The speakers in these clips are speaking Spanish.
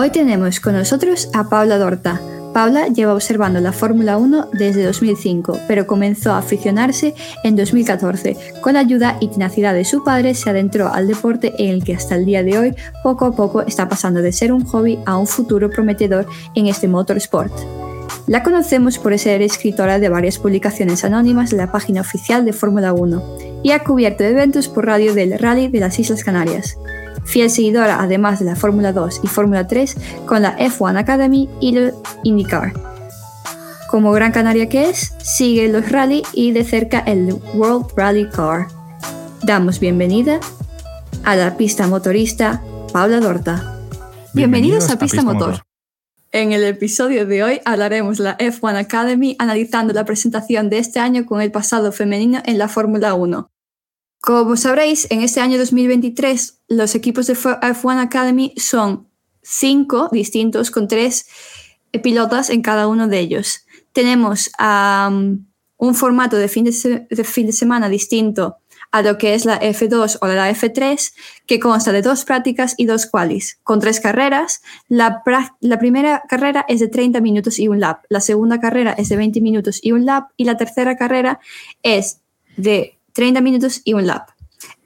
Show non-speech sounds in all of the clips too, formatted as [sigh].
Hoy tenemos con nosotros a Paula Dorta. Paula lleva observando la Fórmula 1 desde 2005, pero comenzó a aficionarse en 2014. Con la ayuda y tenacidad de su padre se adentró al deporte en el que hasta el día de hoy poco a poco está pasando de ser un hobby a un futuro prometedor en este motorsport. La conocemos por ser escritora de varias publicaciones anónimas de la página oficial de Fórmula 1 y ha cubierto eventos por radio del Rally de las Islas Canarias fiel seguidora además de la Fórmula 2 y Fórmula 3 con la F1 Academy y el IndyCar. Como gran canaria que es, sigue los rally y de cerca el World Rally Car. Damos bienvenida a la pista motorista Paula Dorta. Bienvenidos, a Pista, Motor. En el episodio de hoy hablaremos de la F1 Academy analizando la presentación de este año con el pasado femenino en la Fórmula 1. Como sabréis, en este año 2023 los equipos de F1 Academy son cinco distintos con tres pilotas en cada uno de ellos. Tenemos un formato de fin de, fin de semana distinto a lo que es la F2 o la F3, que consta de dos prácticas y dos qualis, con tres carreras. La, la, primera carrera es de 30 minutos y un lap, la segunda carrera es de 20 minutos y un lap, y la tercera carrera es de 30 minutos y un lap.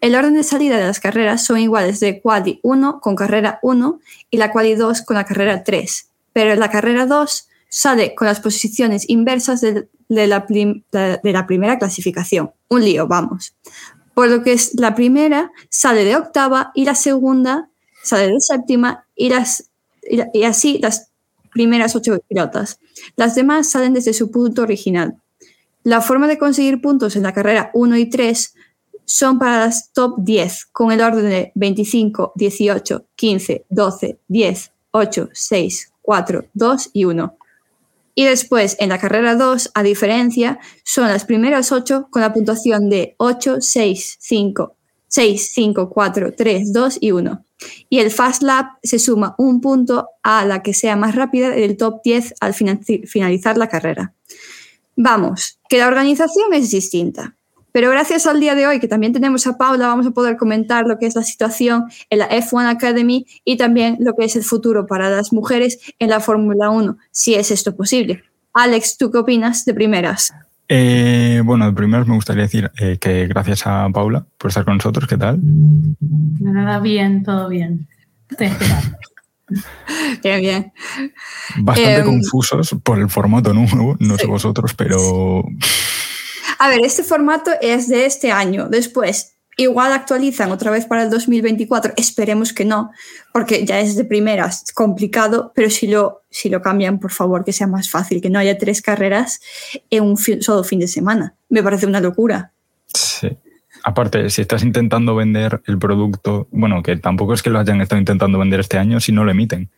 El orden de salida de las carreras son iguales de quali 1 con carrera 1 y la quali 2 con la carrera 3, pero la carrera 2 sale con las posiciones inversas de, la, de la primera clasificación. Un lío, vamos. Por lo que es la primera sale de octava y la segunda sale de séptima y, las, y así las primeras ocho pilotas. Las demás salen desde su punto original. La forma de conseguir puntos en la carrera 1 y 3 son para las top 10, con el orden de 25, 18, 15, 12, 10, 8, 6, 4, 2 y 1. Y después, en la carrera 2, a diferencia, son las primeras 8 con la puntuación de 8, 6, 5, 6, 5, 4, 3, 2 y 1. Y el Fast Lap se suma un punto a la que sea más rápida del top 10 al finalizar la carrera. Vamos, que la organización es distinta. Pero gracias al día de hoy, que también tenemos a Paula, vamos a poder comentar lo que es la situación en la F1 Academy y también lo que es el futuro para las mujeres en la Fórmula 1, si es esto posible. Alex, ¿tú qué opinas de primeras? Eh, bueno, de primeras me gustaría decir eh, que gracias a Paula por estar con nosotros. ¿Qué tal? Nada, bien, todo bien. [laughs] Bien, bien. Bastante em, confusos por el formato nuevo, no sé vosotros, pero... A ver, este formato es de este año. Después, igual actualizan otra vez para el 2024. Esperemos que no, porque ya es de primeras complicado, pero si lo, si lo cambian, por favor, que sea más fácil, que no haya tres carreras en un solo fin de semana. Me parece una locura. Sí. Aparte, si estás intentando vender el producto, bueno, que tampoco es que lo hayan estado intentando vender este año si no lo emiten.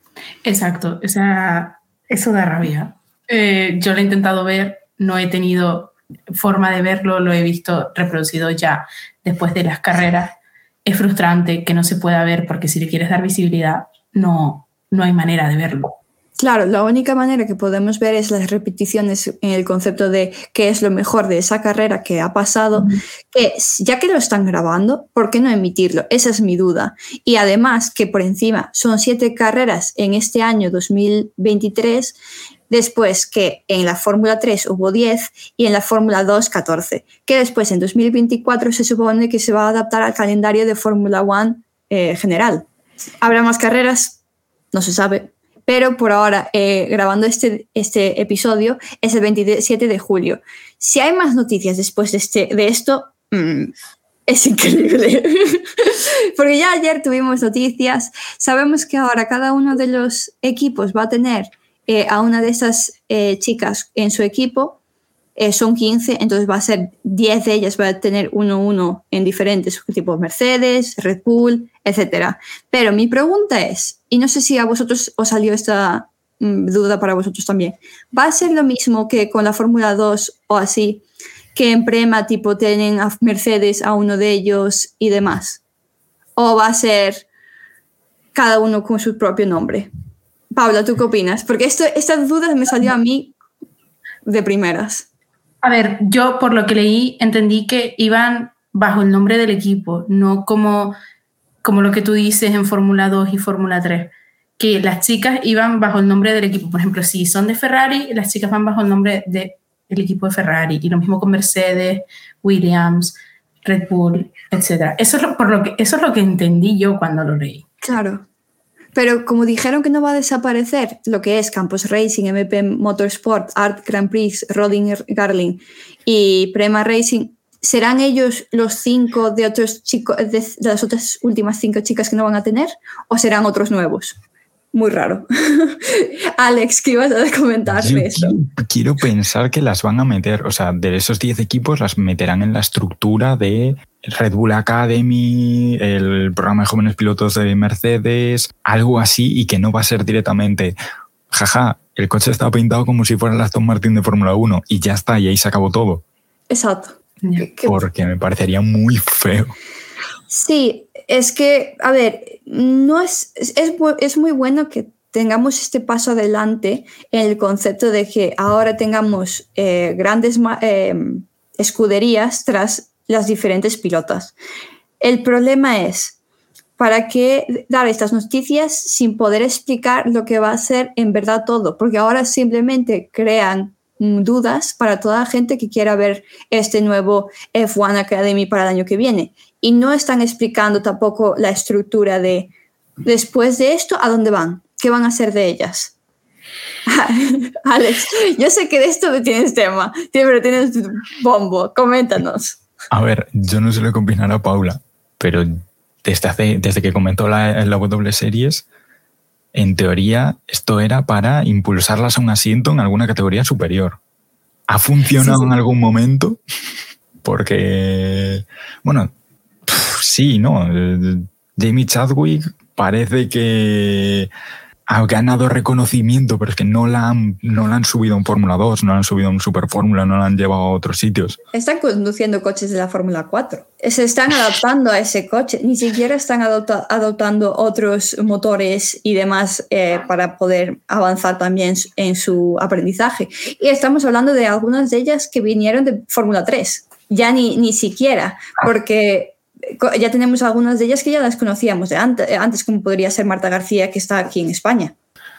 Exacto, o sea, eso da rabia. Eh, yo lo he intentado ver, no he tenido forma de verlo, lo he visto reproducido ya después de las carreras. Es frustrante que no se pueda ver porque si le quieres dar visibilidad, no, no hay manera de verlo. Claro, la única manera que podemos ver es las repeticiones en el concepto de qué es lo mejor de esa carrera que ha pasado, que ya que lo están grabando, ¿por qué no emitirlo? Esa es mi duda. Y además que por encima son siete carreras en este año 2023, después que en la Fórmula 3 hubo 10 y en la Fórmula 2 14, que después en 2024 se supone que se va a adaptar al calendario de Fórmula 1 eh, general. ¿Habrá más carreras? No se sabe, pero por ahora, eh, grabando este, este episodio, es el 27 de julio. Si hay más noticias después de, este, de esto, mm, es increíble. [laughs] Porque ya ayer tuvimos noticias, sabemos que ahora cada uno de los equipos va a tener eh, a una de esas eh, chicas en su equipo son 15, entonces va a ser 10 de ellas, va a tener uno uno en diferentes tipos Mercedes, Red Bull, etc. Pero mi pregunta es, y no sé si a vosotros os salió esta mm, duda para vosotros también, ¿va a ser lo mismo que con la Fórmula 2 o así, que en Prema tipo tienen a Mercedes a uno de ellos y demás? ¿O va a ser cada uno con su propio nombre? Paula, ¿tú qué opinas? Porque esto, esta duda me salió a mí de primeras. A ver, yo por lo que leí entendí que iban bajo el nombre del equipo, no como, como lo que tú dices en Fórmula 2 y Fórmula 3, que las chicas iban bajo el nombre del equipo. Por ejemplo, si son de Ferrari, las chicas van bajo el nombre del equipo de Ferrari. Y lo mismo con Mercedes, Williams, Red Bull, etc. Eso es lo, por lo que, eso es lo que entendí yo cuando lo leí. Claro. Pero como dijeron que no va a desaparecer lo que es Campos Racing, MP Motorsport, Art Grand Prix, Roding Garling y Prema Racing, ¿serán ellos los cinco de otros chicos, de las otras últimas cinco chicas que no van a tener? ¿O serán otros nuevos? muy raro. [laughs] Alex, ¿qué ibas a comentar de eso? Quiero, pensar que las van a meter, o sea, de esos 10 equipos las meterán en la estructura de Red Bull Academy, el programa de jóvenes pilotos de Mercedes, algo así y que no va a ser directamente, jaja, el coche está pintado como si fuera el Aston Martin de Fórmula 1 y ya está, y ahí se acabó todo. Exacto. Porque me parecería muy feo. Sí, es que, a ver, no es, es, muy bueno que tengamos este paso adelante en el concepto de que ahora tengamos eh, grandes em, escuderías tras las diferentes pilotas. El problema es, ¿para qué dar estas noticias sin poder explicar lo que va a ser en verdad todo? Porque ahora simplemente crean dudas para toda la gente que quiera ver este nuevo F1 Academy para el año que viene. Y no están explicando tampoco la estructura de después de esto, ¿a dónde van? ¿Qué van a hacer de ellas? [laughs] Alex, yo sé que de esto no tienes tema, pero tienes bombo, coméntanos. A ver, yo no se lo combinar a Paula, pero desde, desde que comentó la, la W Series, en teoría esto era para impulsarlas a un asiento en alguna categoría superior. ¿Ha funcionado en algún momento? Porque, bueno, sí, ¿no? Jamie Chadwick parece que ha ganado reconocimiento, pero es que no la han, no la han subido a un Fórmula 2, no la han subido a un Super Fórmula, no la han llevado a otros sitios. Están conduciendo coches de la Fórmula 4. Se están adaptando a ese coche, ni siquiera están adoptando otros motores y demás eh, para poder avanzar también en su aprendizaje. Y estamos hablando de algunas de ellas que vinieron de Fórmula 3, ya ni, ni siquiera, porque ya tenemos algunas de ellas que ya las conocíamos de antes, antes, como podría ser Marta García, que está aquí en España.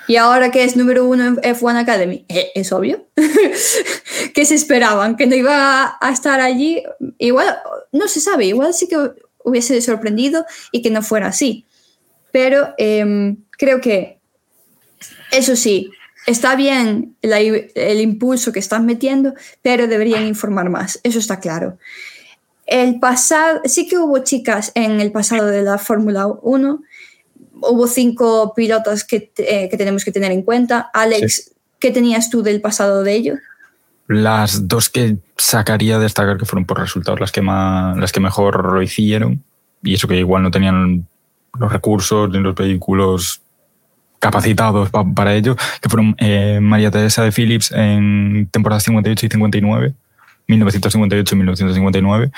Y ahora que es número uno en F1 Academy, eh, es obvio. [laughs] que se esperaban? ¿Que no iba a estar allí? Igual, no se sabe, igual sí que hubiese sorprendido y que no fuera así. Pero em, creo que, eso sí, está bien el impulso que están metiendo, pero deberían informar más, eso está claro. El pasado, sí que hubo chicas en el pasado de la Fórmula 1. Hubo cinco pilotos que, eh, que, tenemos que tener en cuenta. Alex, ¿qué tenías tú del pasado de ello? Las dos que sacaría destacar que fueron por resultados las que, más, las que mejor lo hicieron. Y eso que igual no tenían los recursos ni los vehículos capacitados para ello, que fueron eh, María Teresa de Phillips en temporadas 58 y 59 1958-1959.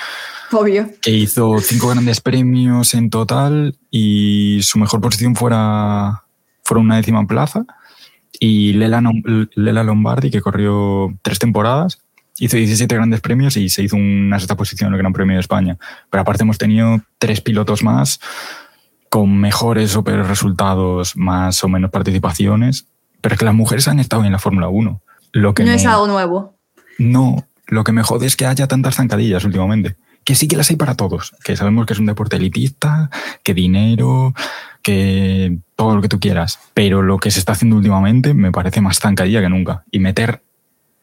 Obvio. Que hizo cinco grandes premios en total y su mejor posición fuera, fuera una décima plaza. Y Lela, Lela Lombardi, que corrió tres temporadas, hizo 17 grandes premios y se hizo una sexta posición en el Gran Premio de España. Pero aparte hemos tenido tres pilotos más con mejores o peores resultados, más o menos participaciones. Pero es que las mujeres han estado en la Fórmula 1. Lo que no es algo nuevo. No, lo que me jode es que haya tantas zancadillas últimamente. Que sí que las hay para todos. Que sabemos que es un deporte elitista, que dinero, que todo lo que tú quieras. Pero lo que se está haciendo últimamente me parece más zancadilla que nunca. Y meter.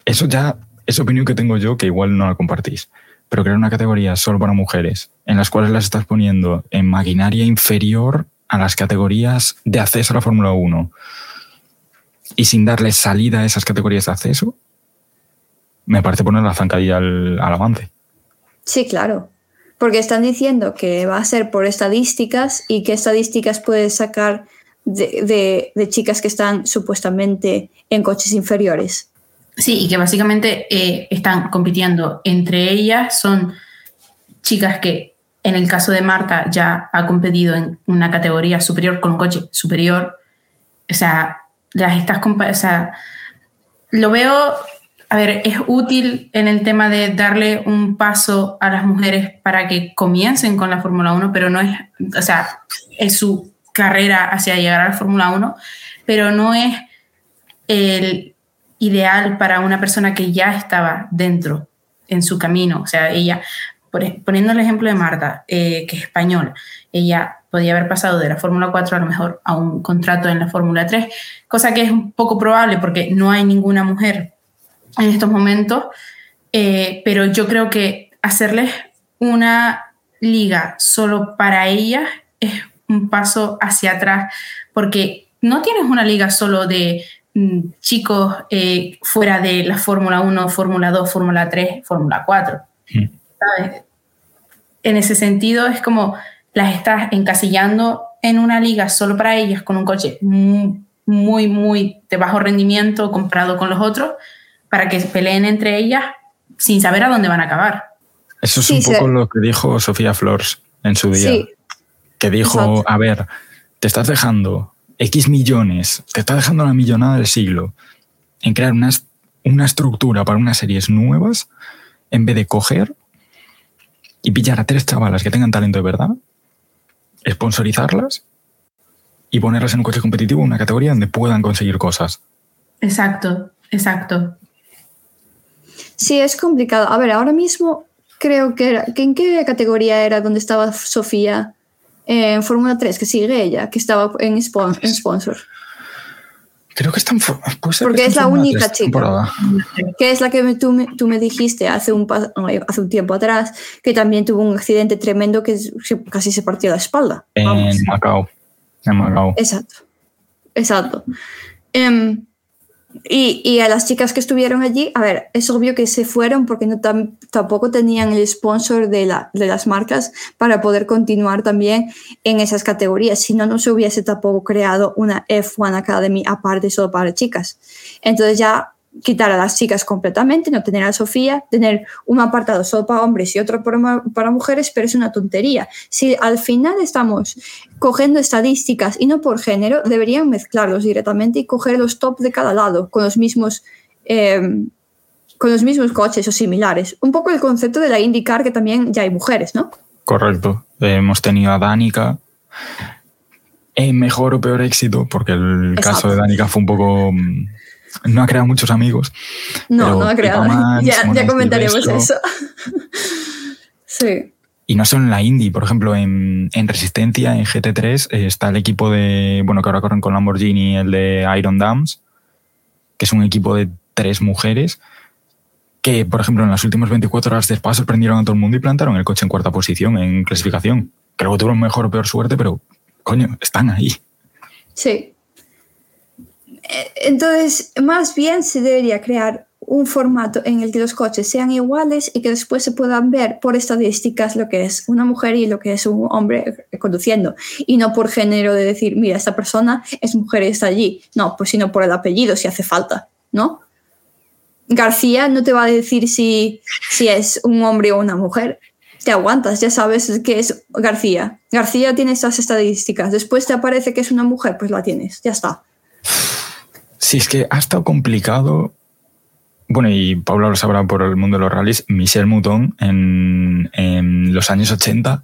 Eso ya es opinión que tengo yo, que igual no la compartís. Pero crear una categoría solo para mujeres, en las cuales las estás poniendo en maquinaria inferior a las categorías de acceso a la Fórmula 1 y sin darles salida a esas categorías de acceso, me parece poner la zancadilla al, avance. Sí, claro. Porque están diciendo que va a ser por estadísticas y qué estadísticas puedes sacar de, chicas que están supuestamente en coches inferiores. Sí, y que básicamente eh, están compitiendo entre ellas. Son chicas que, en el caso de Marta, ya ha competido en una categoría superior con un coche superior. O sea, las estás. O sea, lo veo a ver, es útil en el tema de darle un paso a las mujeres para que comiencen con la Fórmula 1, pero no es, o sea, es su carrera hacia llegar a la Fórmula 1, pero no es el ideal para una persona que ya estaba dentro en su camino. O sea, ella, poniendo el ejemplo de Marta, eh, que es española, ella podía haber pasado de la Fórmula 4 a lo mejor a un contrato en la Fórmula 3, cosa que es un poco probable porque no hay ninguna mujer en estos momentos, eh, pero yo creo que hacerles una liga solo para ellas es un paso hacia atrás, porque no tienes una liga solo de mm, chicos eh, fuera de la Fórmula 1, Fórmula 2, Fórmula 3, Fórmula 4. Mm. En ese sentido es como las estás encasillando en una liga solo para ellas con un coche muy, muy de bajo rendimiento comparado con los otros para que peleen entre ellas sin saber a dónde van a acabar. Eso es un poco lo que dijo Sofía Flores en su día. Que dijo, a ver, te estás dejando X millones, te estás dejando la millonada del siglo en crear una, una estructura para unas series nuevas en vez de coger y pillar a tres chavalas que tengan talento de verdad sponsorizarlas y ponerlas en un coche competitivo, una categoría donde puedan conseguir cosas. Exacto, exacto. Sí, es complicado. A ver, ahora mismo creo que, era, ¿en qué categoría era donde estaba Sofía? En Fórmula 3, que sigue ella, que estaba en, sponsor. Creo que está en Porque es la única chica. Que es la que tú, me, tú me dijiste hace un, hace un tiempo atrás, que también tuvo un accidente tremendo que, casi se partió la espalda. En Macao. En Macao. Exacto. Exacto. Em, y, a las chicas que estuvieron allí, a ver, es obvio que se fueron porque no tampoco tenían el sponsor de, la, de las marcas para poder continuar también en esas categorías. Si no, no se hubiese tampoco creado una F1 Academy aparte solo para chicas. Entonces ya quitar a las chicas completamente, no tener a Sofía, tener un apartado solo para hombres y otro para, mujeres, pero es una tontería. Si al final estamos cogiendo estadísticas y no por género, deberían mezclarlos directamente y coger los top de cada lado con los mismos... Eh, con los mismos coches o similares. Un poco el concepto de la IndyCar, que también ya hay mujeres, ¿no? Correcto. hemos tenido a Danica, en mejor o peor éxito, porque el caso de Danica fue un poco mm, no ha creado muchos amigos. No, no ha creado. [laughs] ya, ya comentaremos eso. [laughs] sí. Y no solo en la Indy, por ejemplo, en, en Resistencia, en GT3, eh, está el equipo de, bueno, que ahora corren con Lamborghini, el de Iron Dams, que es un equipo de tres mujeres, que, por ejemplo, en las últimas 24 horas de Spa sorprendieron a todo el mundo y plantaron el coche en cuarta posición en clasificación. Creo que tuvieron mejor o peor suerte, pero, coño, están ahí. Sí, entonces, más bien se debería crear un formato en el que los coches sean iguales y que después se puedan ver por estadísticas lo que es una mujer y lo que es un hombre conduciendo. Y no por género de decir, mira, esta persona es mujer y está allí. No, pues sino por el apellido, si hace falta, ¿no? García no te va a decir si, si es un hombre o una mujer. Te aguantas, ya sabes que es García. García tiene esas estadísticas. Después te aparece que es una mujer, pues la tienes, ya está. Sí, es que ha estado complicado. Bueno, y Paula lo sabrá por el mundo de los rallies, Michel Mouton en, en los años 80,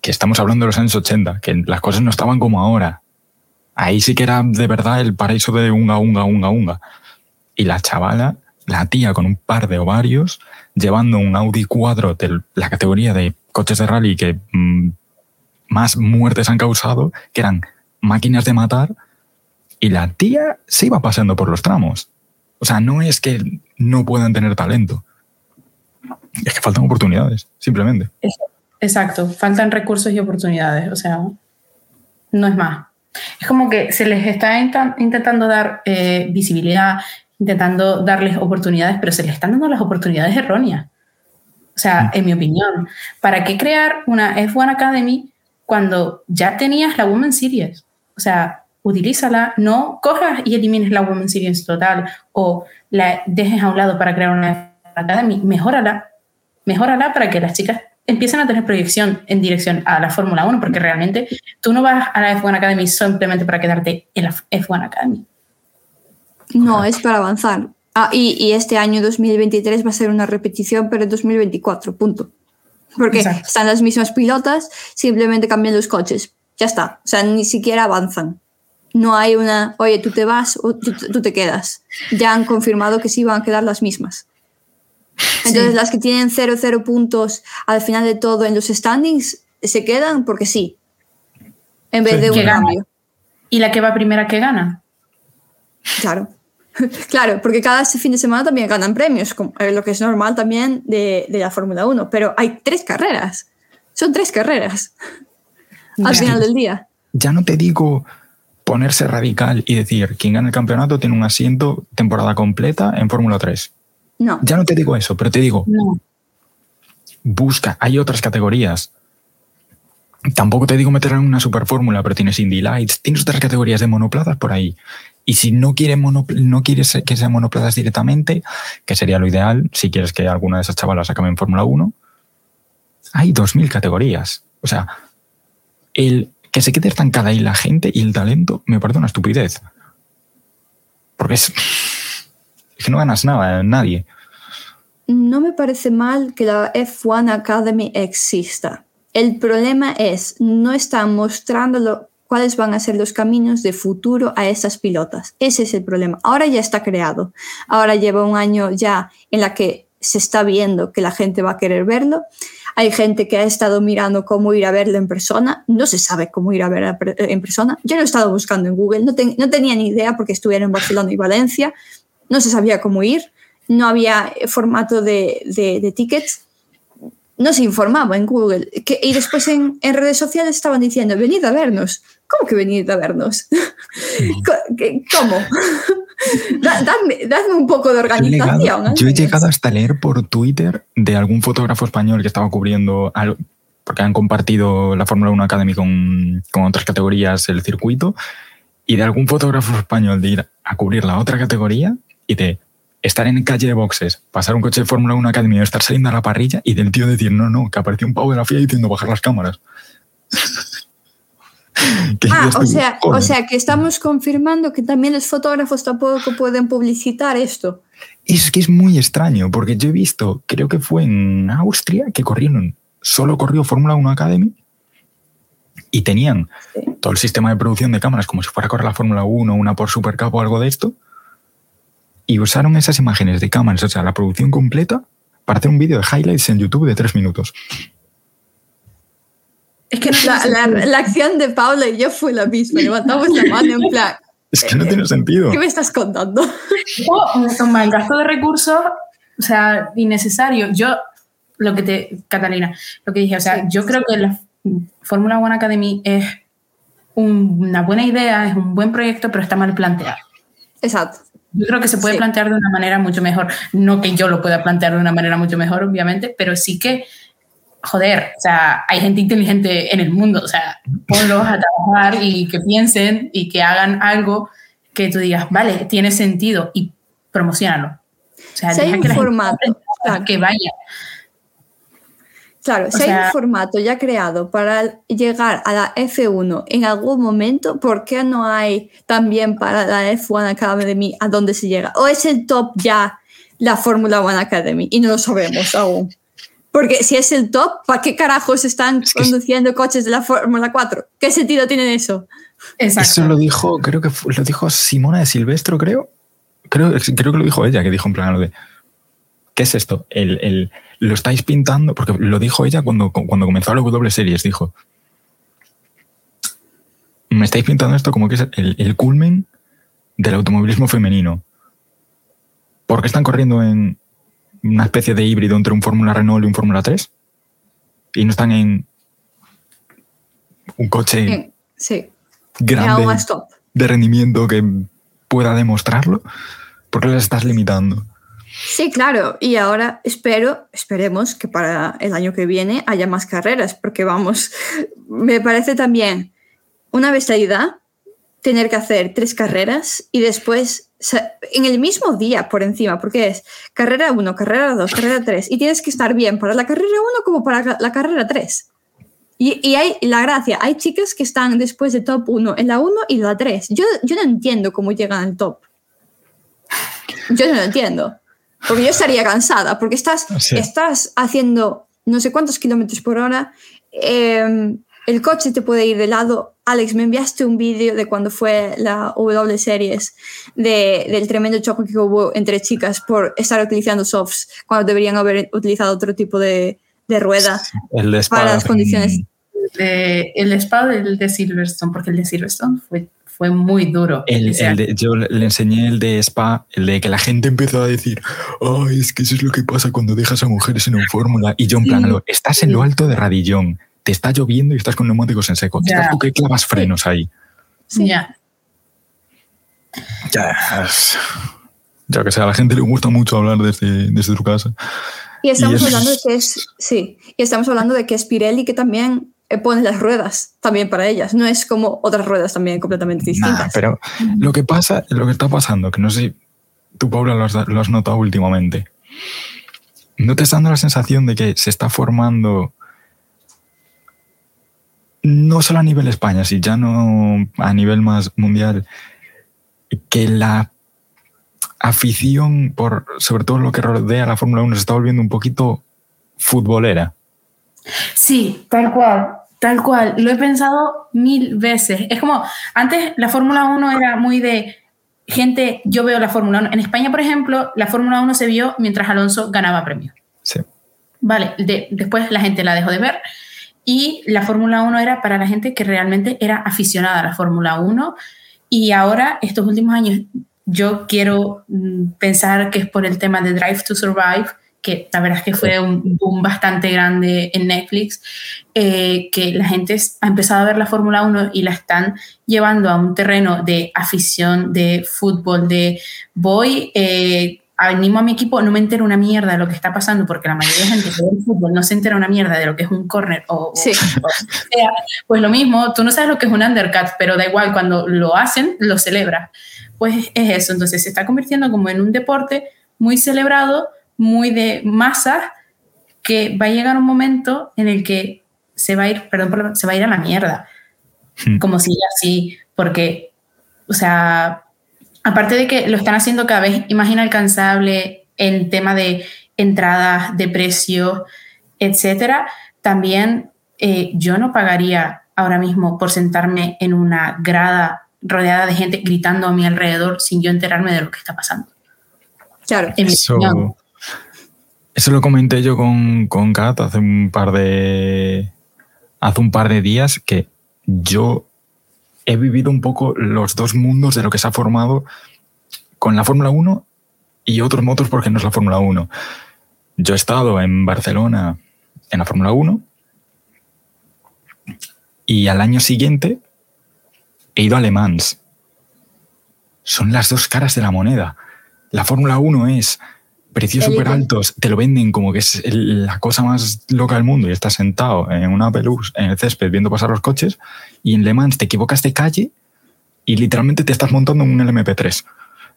que estamos hablando de los años 80, que las cosas no estaban como ahora. Ahí sí que era de verdad el paraíso de unga, unga, unga, unga. Y la chavala, la tía con un par de ovarios, llevando un Audi 4 de la categoría de coches de rally que mm, más muertes han causado, que eran máquinas de matar, y la tía se iba pasando por los tramos. O sea, no es que no puedan tener talento. Es que faltan oportunidades, simplemente. Exacto, faltan recursos y oportunidades. O sea, no es más. Es como que se les está intentando dar eh, visibilidad, intentando darles oportunidades, pero se les están dando las oportunidades erróneas. O sea, mm. en mi opinión, ¿para qué crear una F1 Academy cuando ya tenías la Women's Series? O sea, utilízala, no cojas y elimines la Women's Series total o la dejes a un lado para crear una Academy, mejórala, mejórala para que las chicas empiecen a tener proyección en dirección a la Fórmula 1, porque realmente tú no vas a la F1 Academy simplemente para quedarte en la F1 Academy. No, es para avanzar. Ah, y, este año 2023 va a ser una repetición, pero en 2024, punto. Porque están las mismas pilotas, simplemente cambian los coches Ya está. O sea, ni siquiera avanzan. No hay una, oye, tú te vas o tú, tú te quedas. Ya han confirmado que sí van a quedar las mismas. Entonces, Sí. las que tienen 0-0 puntos al final de todo en los standings se quedan porque sí. En vez Sí. de un cambio. ¿Y la que va primera que gana? Claro. [laughs] Claro, porque cada fin de semana también ganan premios, como- eh, lo que es normal también de, de la Fórmula 1. Pero hay tres carreras. Son tres carreras [laughs] al Ya. final del día. Ya no te digo ponerse radical y decir, quien gana el campeonato tiene un asiento temporada completa en Fórmula 3. No. Ya no te digo eso, pero te digo, No. busca, hay otras categorías. Tampoco te digo meter en una super fórmula, pero tienes Indy Lights, tienes otras categorías de monoplazas por ahí. Y si no quieres, no quieres que sean monoplazas directamente, que sería lo ideal, si quieres que alguna de esas chavalas acabe en Fórmula 1, hay 2.000 categorías. O sea, el que se quede estancada ahí la gente y el talento me parece una estupidez. Porque es, es que no ganas nada, nadie. No me parece mal que la F1 Academy exista. El problema es, no están mostrando cuáles van a ser los caminos de futuro a estas pilotas. Ese es el problema. Ahora ya está creado. Ahora lleva un año ya en la que se está viendo que la gente va a querer verlo. Hay gente que ha estado mirando cómo ir a verlo en persona. No se sabe cómo ir a ver a per- en persona. Yo lo he estado buscando en Google. No, ten- no tenía ni idea porque estuviera en Barcelona y Valencia. No se sabía cómo ir. No había formato de, de- tickets. No se informaba en Google. Que- y después en redes sociales estaban diciendo, venid a vernos. ¿Cómo que venid a vernos? [laughs] ¿Cómo? [laughs] Da- dadme, dadme un poco de Yo he, organización. llegado, al yo he llegado hasta leer por Twitter de algún fotógrafo español que estaba cubriendo, al- porque han compartido la Fórmula 1 Academy con, con otras categorías el circuito, y de algún fotógrafo español de ir a cubrir la otra categoría y de estar en calle de boxes, pasar un coche de Fórmula 1 Academy estar saliendo a la parrilla y del tío decir, no, no, que apareció un pavo de la FIA diciendo bajar las cámaras. [laughs] Ah, o sea, o sea que estamos confirmando que también los fotógrafos tampoco pueden publicitar esto. Es que es muy extraño, porque yo he visto, creo que fue en Austria, que corrieron, solo corrió Fórmula 1 Academy y tenían Sí. todo el sistema de producción de cámaras como si fuera a correr la Fórmula 1, una por Supercup o algo de esto, y usaron esas imágenes de cámaras, o sea, la producción completa, para hacer un vídeo de highlights en YouTube de tres minutos. Es que La, la- [laughs] la acción de Paula y yo fue la misma. Levantamos la mano en plan, [laughs] Es que no tiene sentido. ¿qué me estás contando? O un, un mal gasto de recursos, o sea, innecesario. Yo, lo que te, Catalina, lo que dije, o sea, yo creo que la Fórmula One Academy es un- una buena idea, es un buen proyecto, pero está mal planteado. Exacto. Yo creo que se puede Sí. plantear de una manera mucho mejor. No que yo lo pueda plantear de una manera mucho mejor, obviamente, pero sí que, joder, o sea, hay gente inteligente en el mundo, o sea, ponlos a trabajar y que piensen y que hagan algo que tú digas, vale, tiene sentido y promocionalo. O sea, Si hay un que formato, claro. que vaya. Claro, O si hay un formato ya creado para llegar a la F1 en algún momento, ¿por qué no hay también para la F1 Academy a dónde se llega? ¿O es el top ya la Fórmula One Academy y no lo sabemos aún? Porque si es el top, ¿para qué carajos están Es que es- conduciendo coches de la Fórmula 4? ¿Qué sentido tiene eso? Exacto. Eso lo dijo, creo que fue- lo dijo Simona de Silvestro, creo. Creo, creo que lo dijo ella, que dijo en plan lo de. ¿Qué es esto? El, el- lo estáis pintando, porque lo dijo ella cuando, cuando comenzó la W Series, dijo. Me estáis pintando esto como que es el, el culmen del automovilismo femenino. ¿Por qué están corriendo en una especie de híbrido entre un Fórmula Renault y un Fórmula 3? Y no están en un coche sí, grande de rendimiento que pueda demostrarlo, ¿por qué las estás limitando? Sí, claro. Y ahora espero, esperemos que para el año que viene haya más carreras, porque vamos, [laughs] me parece también una bestialidad tener que hacer tres carreras y después en el mismo día por encima, porque es carrera 1, carrera 2, carrera 3, y tienes que estar bien para la carrera 1 como para la carrera 3. Y, y hay la gracia, hay chicas que están después de top 1 en la 1 y la 3. Yo, yo no entiendo cómo llegan al top. Yo no lo entiendo. Porque yo estaría cansada, porque estás, Sí. estás haciendo no sé cuántos kilómetros por hora, eh, el coche te puede ir de lado. Alex, me enviaste un vídeo de cuando fue la W Series de, del tremendo choque que hubo entre chicas por estar utilizando softs cuando deberían haber utilizado otro tipo de, de rueda El de para las condiciones. De- el Spa del de Silverstone, porque el de Silverstone fue, fue muy duro. El, O sea, el de- yo le enseñé el de Spa, el de que la gente empezó a decir, ay, es que eso es lo que pasa cuando dejas a mujeres en un fórmula. Y yo en plan, Sí. estás en lo alto de Radillón, te está lloviendo y estás con neumáticos en seco. Estás tú que clavas frenos ahí. Sí. ya. Ya, ya que sea, a la gente le gusta mucho hablar desde, desde tu casa. Y estamos Y es- hablando de que es, sí, y estamos hablando de que es Pirelli que también eh, pone las ruedas también para ellas. No es como otras ruedas también completamente Nah, distintas. pero lo que pasa, lo que está pasando, que no sé si tú, Paula, lo has, lo has notado últimamente. ¿No te está dando la sensación de que se está formando, no solo a nivel España, si ya no a nivel más mundial, que la afición por sobre todo lo que rodea a la Fórmula 1 se está volviendo un poquito futbolera? Sí, tal cual, tal cual. Lo he pensado mil veces. Es como, antes la Fórmula 1 era muy de gente, yo veo la Fórmula 1. En España, por ejemplo, la Fórmula 1 se vio mientras Alonso ganaba premios. Sí. Vale, de- después la gente la dejó de ver y la Fórmula 1 era para la gente que realmente era aficionada a la Fórmula 1 y ahora, estos últimos años, yo quiero mm, pensar que es por el tema de Drive to Survive, que la verdad es que fue un boom bastante grande en Netflix, eh, que la gente ha empezado a ver la Fórmula 1 y la están llevando a un terreno de afición, de fútbol, de voy, eh, animo a mi equipo, no me entero una mierda de lo que está pasando, porque la mayoría de gente que ve el fútbol no se entera una mierda de lo que es un corner o, o- Sí. o sea, pues lo mismo, tú no sabes lo que es un undercut, pero da igual, cuando lo hacen, lo celebras. Pues es eso, entonces se está convirtiendo como en un deporte muy celebrado, muy de masas, que va a llegar un momento en el que se va a ir, perdón, por la- se va a ir a la mierda, Hmm. como si así, porque, o sea, aparte de que lo están haciendo cada vez más inalcanzable en tema de entradas, de precios, etcétera, también eh, yo no pagaría ahora mismo por sentarme en una grada rodeada de gente gritando a mi alrededor sin yo enterarme de lo que está pasando. Claro. En mi opinión. Eso, eso lo comenté yo con, con Kat hace un par de. Hace un par de días que yo he vivido un poco los dos mundos de lo que se ha formado con la Fórmula 1 y otros motos porque no es la Fórmula 1. Yo he estado en Barcelona en la Fórmula 1 y al año siguiente he ido a Le Mans. Son las dos caras de la moneda. La Fórmula 1 es precios súper altos, te lo venden como que es la cosa más loca del mundo y estás sentado en una pelús en el césped viendo pasar los coches y en Le Mans te equivocas de calle y literalmente te estás montando en un LMP3.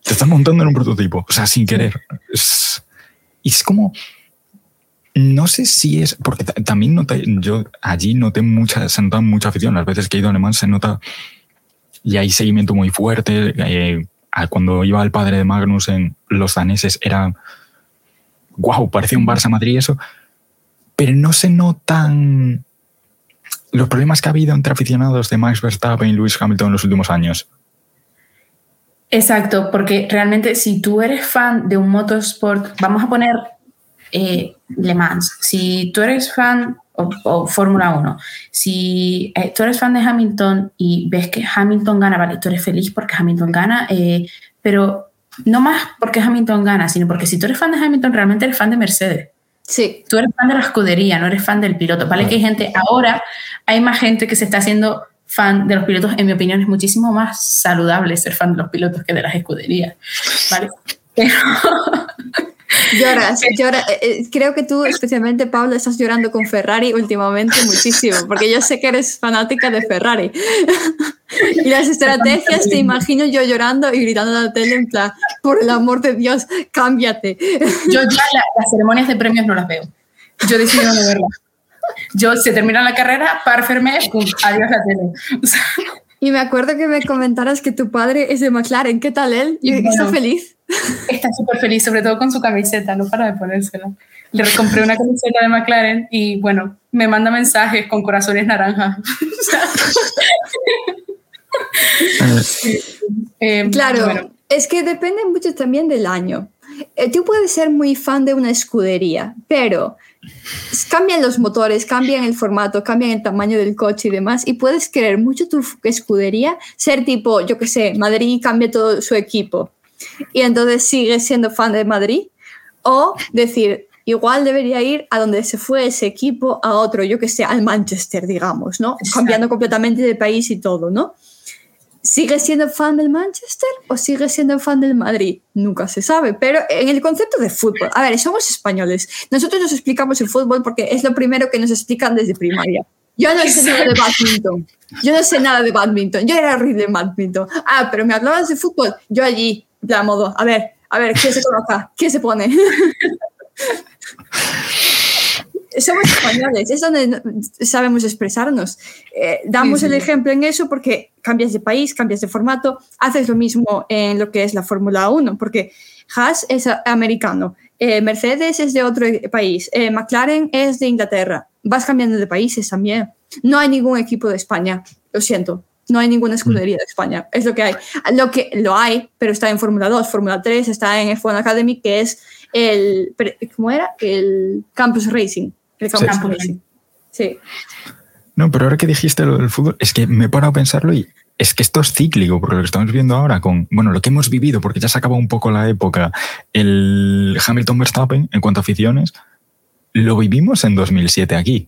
Te estás montando en un prototipo, o sea, sin querer. Es, y es como... No sé si es... Porque ta- también noté, yo allí noté mucha, se nota mucha afición. Las veces que he ido a Le Mans se nota... Y hay seguimiento muy fuerte. eh, cuando iba el padre de Magnussen, los daneses era... Wow, parecía un Barça Madrid eso. Pero no se notan los problemas que ha habido entre aficionados de Max Verstappen y Lewis Hamilton en los últimos años. Exacto, porque realmente si tú eres fan de un motorsport, vamos a poner eh, Le Mans, si tú eres fan o, o Fórmula 1, si eh, tú eres fan de Hamilton y ves que Hamilton gana, vale, tú eres feliz porque Hamilton gana, eh, pero no más porque Hamilton gana, sino porque si tú eres fan de Hamilton, realmente eres fan de Mercedes. Sí, Tú eres fan de la escudería, no eres fan del piloto. Vale que hay gente, ahora hay más gente que se está haciendo fan de los pilotos. En mi opinión es muchísimo más saludable ser fan de los pilotos que de las escuderías. ¿Vale? Pero, [laughs] lloras, [laughs] lloras. Eh, eh, Creo que tú, especialmente Paula, estás llorando con Ferrari últimamente muchísimo, porque yo sé que eres fanática de Ferrari. [laughs] y las estrategias, te imagino yo llorando y gritando a la tele en plan, por el amor de Dios, cámbiate. [laughs] yo ya la- las ceremonias de premios no las veo. Yo decido no verlas. Yo, se termina la carrera, par fermé, pum, adiós la tele. O sea, Y me acuerdo que me comentaras que tu padre es de McLaren. ¿Qué tal él? Y ¿Está bueno. feliz? Está súper feliz, sobre todo con su camiseta, no para de ponérsela. Le compré una camiseta de McLaren y bueno, me manda mensajes con corazones naranjas. [laughs] Eh, claro, es que depende mucho también del año. Eh, tú puedes ser muy fan de una escudería, pero cambian los motores, cambian el formato, cambian el tamaño del coche y demás, y puedes querer mucho tu escudería, ser tipo, yo qué sé, Madrid cambia todo su equipo, y entonces sigues siendo fan de Madrid, o decir, igual debería ir a donde se fue ese equipo, a otro, yo que sé, al Manchester, digamos, ¿no? Cambiando completamente de país y todo, ¿no? ¿Sigue siendo fan del Manchester o sigue siendo fan del Madrid? Nunca se sabe, pero en el concepto de fútbol, a ver, somos españoles, nosotros nos explicamos el fútbol porque es lo primero que nos explican desde primaria. Yo no sé nada de badminton, yo no sé nada de badminton, yo era horrible en badminton. Ah, pero me hablabas de fútbol, yo allí, de modo, a ver, a ver, ¿quién se coloca? ¿Quién se pone? [laughs] somos españoles, es donde sabemos expresarnos. Eh, damos el ejemplo en eso porque cambias de país, cambias de formato, haces lo mismo en lo que es la Fórmula 1, porque Haas es americano, eh, Mercedes es de otro país, eh, McLaren es de Inglaterra, vas cambiando de países también. No hay ningún equipo de España, lo siento. No hay ninguna escudería de España, es lo que hay. Lo que lo hay, pero está en Fórmula 2, Fórmula 3, está en F1 Academy, que es el, ¿cómo era? El Campus Racing. El Campus Racing. Sí. No, pero ahora que dijiste lo del fútbol, es que me he parado a pensarlo y es que esto es cíclico, porque lo que estamos viendo ahora con, bueno, lo que hemos vivido, porque ya se acabó un poco la época, el Hamilton Verstappen en cuanto a aficiones, lo vivimos en 2007 aquí.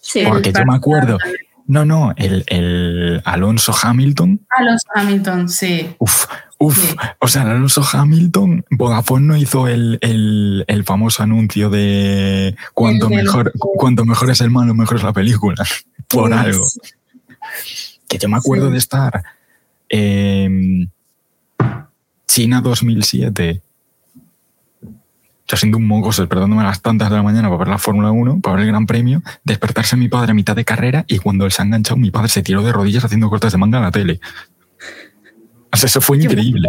Sí, porque yo me acuerdo, no, no, el, el, Alonso Hamilton. Alonso Hamilton, sí. Uf, uf. O sea, el Alonso Hamilton, Vodafone no hizo el, el, el famoso anuncio de cuanto mejor, cuanto mejor es el malo, mejor es la película. [laughs] Por algo. Que yo me acuerdo de estar en China 2007 yo siendo un mongoso despertándome a las tantas de la mañana para ver la Fórmula 1, para ver el Gran Premio, despertarse mi padre a mitad de carrera y cuando él se ha enganchado, mi padre se tiró de rodillas haciendo cortes de manga en la tele. O sea, eso fue increíble.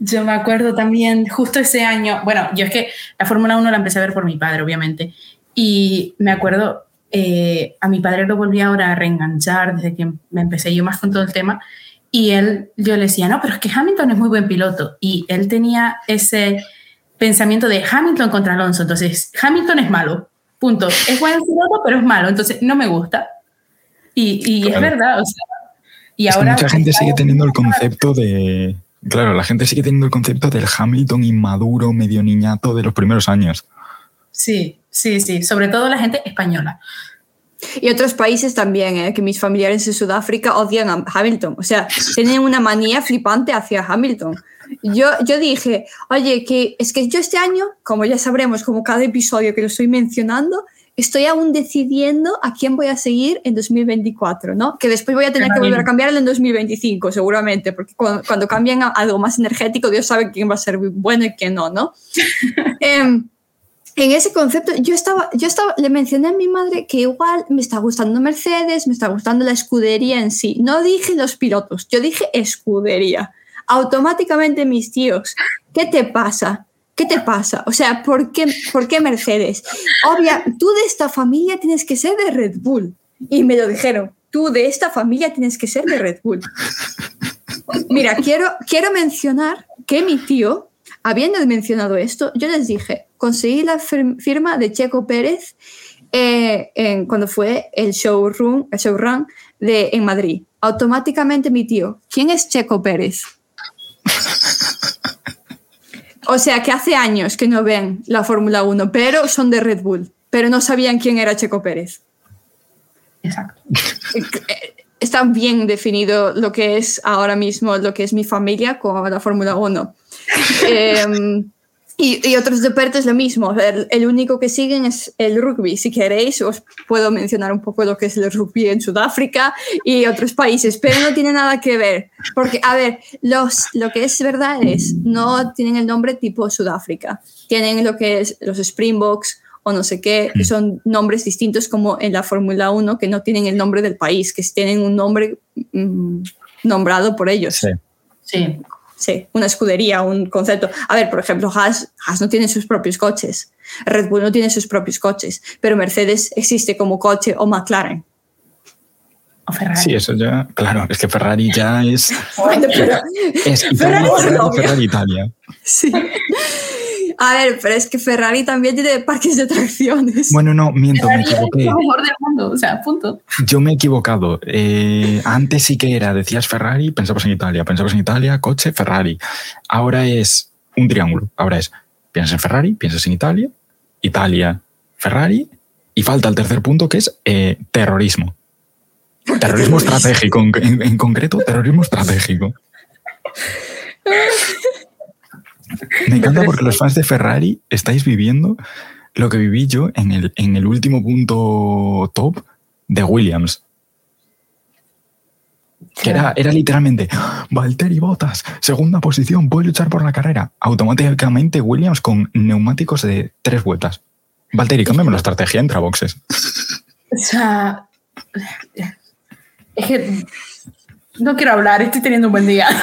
Yo me, acuerdo, también, justo ese año, bueno, yo es que la Fórmula 1 la empecé a ver por mi padre, obviamente, y me acuerdo, eh, a mi padre lo volví ahora a reenganchar desde que me empecé yo más con todo el tema, y él, yo le decía, no, pero es que Hamilton es muy buen piloto, y él tenía ese pensamiento de Hamilton contra Alonso. Entonces, Hamilton es malo, punto. Es buen piloto, pero es malo, entonces no me gusta. Y, y es verdad, o sea. Y ahora. mucha gente sigue teniendo el concepto de. Claro, la gente sigue teniendo el concepto del Hamilton inmaduro, medio niñato de los primeros años. Sí, sí, sí. Sobre todo la gente española. Y otros países también, ¿eh? que mis familiares en Sudáfrica odian a Hamilton. O sea, tienen una manía flipante hacia Hamilton. Yo, yo dije, oye, que es que yo este año, como ya sabremos, como cada episodio que lo estoy mencionando, estoy aún decidiendo a quién voy a seguir en 2024, ¿no? Que después voy a tener que volver a cambiarlo en 2025, seguramente, porque cuando, cuando cambian a algo más energético, Dios sabe quién va a ser bueno y quién no, ¿no? [laughs] Em, en ese concepto, yo estaba, yo estaba, le mencioné a mi madre que igual me está gustando Mercedes, me está gustando la escudería en sí. No dije los pilotos, yo dije escudería automáticamente mis tíos, ¿qué te pasa? ¿Qué te pasa? O sea, ¿por qué, ¿por qué Mercedes? Obvia, tú de esta familia tienes que ser de Red Bull. Y me lo dijeron, tú de esta familia tienes que ser de Red Bull. Mira, quiero, quiero mencionar que mi tío, habiendo mencionado esto, yo les dije, conseguí la firma de Checo Pérez eh, en, cuando fue el showroom, el showrun de, en Madrid. Automáticamente mi tío, ¿quién es Checo Pérez? [laughs] O sea que hace años que no ven la Fórmula 1, pero son de Red Bull, pero no sabían quién era Checo Pérez. Exacto. Está bien definido lo que es ahora mismo, lo que es mi familia con la Fórmula 1. [laughs] Y, otros deportes lo mismo. El, único que siguen es el rugby. Si queréis, os puedo mencionar un poco lo que es el rugby en Sudáfrica y otros países, pero no tiene nada que ver. Porque, a ver, los, lo que es verdad es, no tienen el nombre tipo Sudáfrica. Tienen lo que es los Springboks o no sé qué, que son nombres distintos como en la Fórmula 1, que no tienen el nombre del país, que tienen un nombre mm, nombrado por ellos. Sí. sí. Sí, una escudería, un concepto. A ver, por ejemplo, Haas, Haas no tiene sus propios coches, Red Bull no tiene sus propios coches, pero Mercedes existe como coche o McLaren. O Ferrari. Sí, eso ya, claro, es que Ferrari ya es. [laughs] Bueno, pero- es Ferrari es Ferrari. Ferrari, Italia. sí. A ver, pero es que Ferrari también tiene parques de atracciones. Bueno, no, miento, me Ferrari es equivoqué. lo mejor del mundo, o sea, punto. Yo me he equivocado. Eh, antes sí que era, decías Ferrari, pensabas en Italia, pensabas en Italia, coche, Ferrari. Ahora es un triángulo. Ahora es, piensas en Ferrari, piensas en Italia, Italia, Ferrari, y falta el tercer punto que es eh, terrorismo. Terrorismo [laughs] estratégico, en, en- en concreto, terrorismo estratégico. [laughs] Me [laughs] encanta porque los fans de Ferrari estáis viviendo lo que viví yo en el, en el último punto top de Williams. Que era, era literalmente Valtteri Bottas, segunda posición, puede luchar por la carrera. Automáticamente Williams con neumáticos de tres vueltas. Valtteri, cámbiame la estrategia, entra boxes. O sea, es que no quiero hablar, estoy teniendo un buen día. [laughs]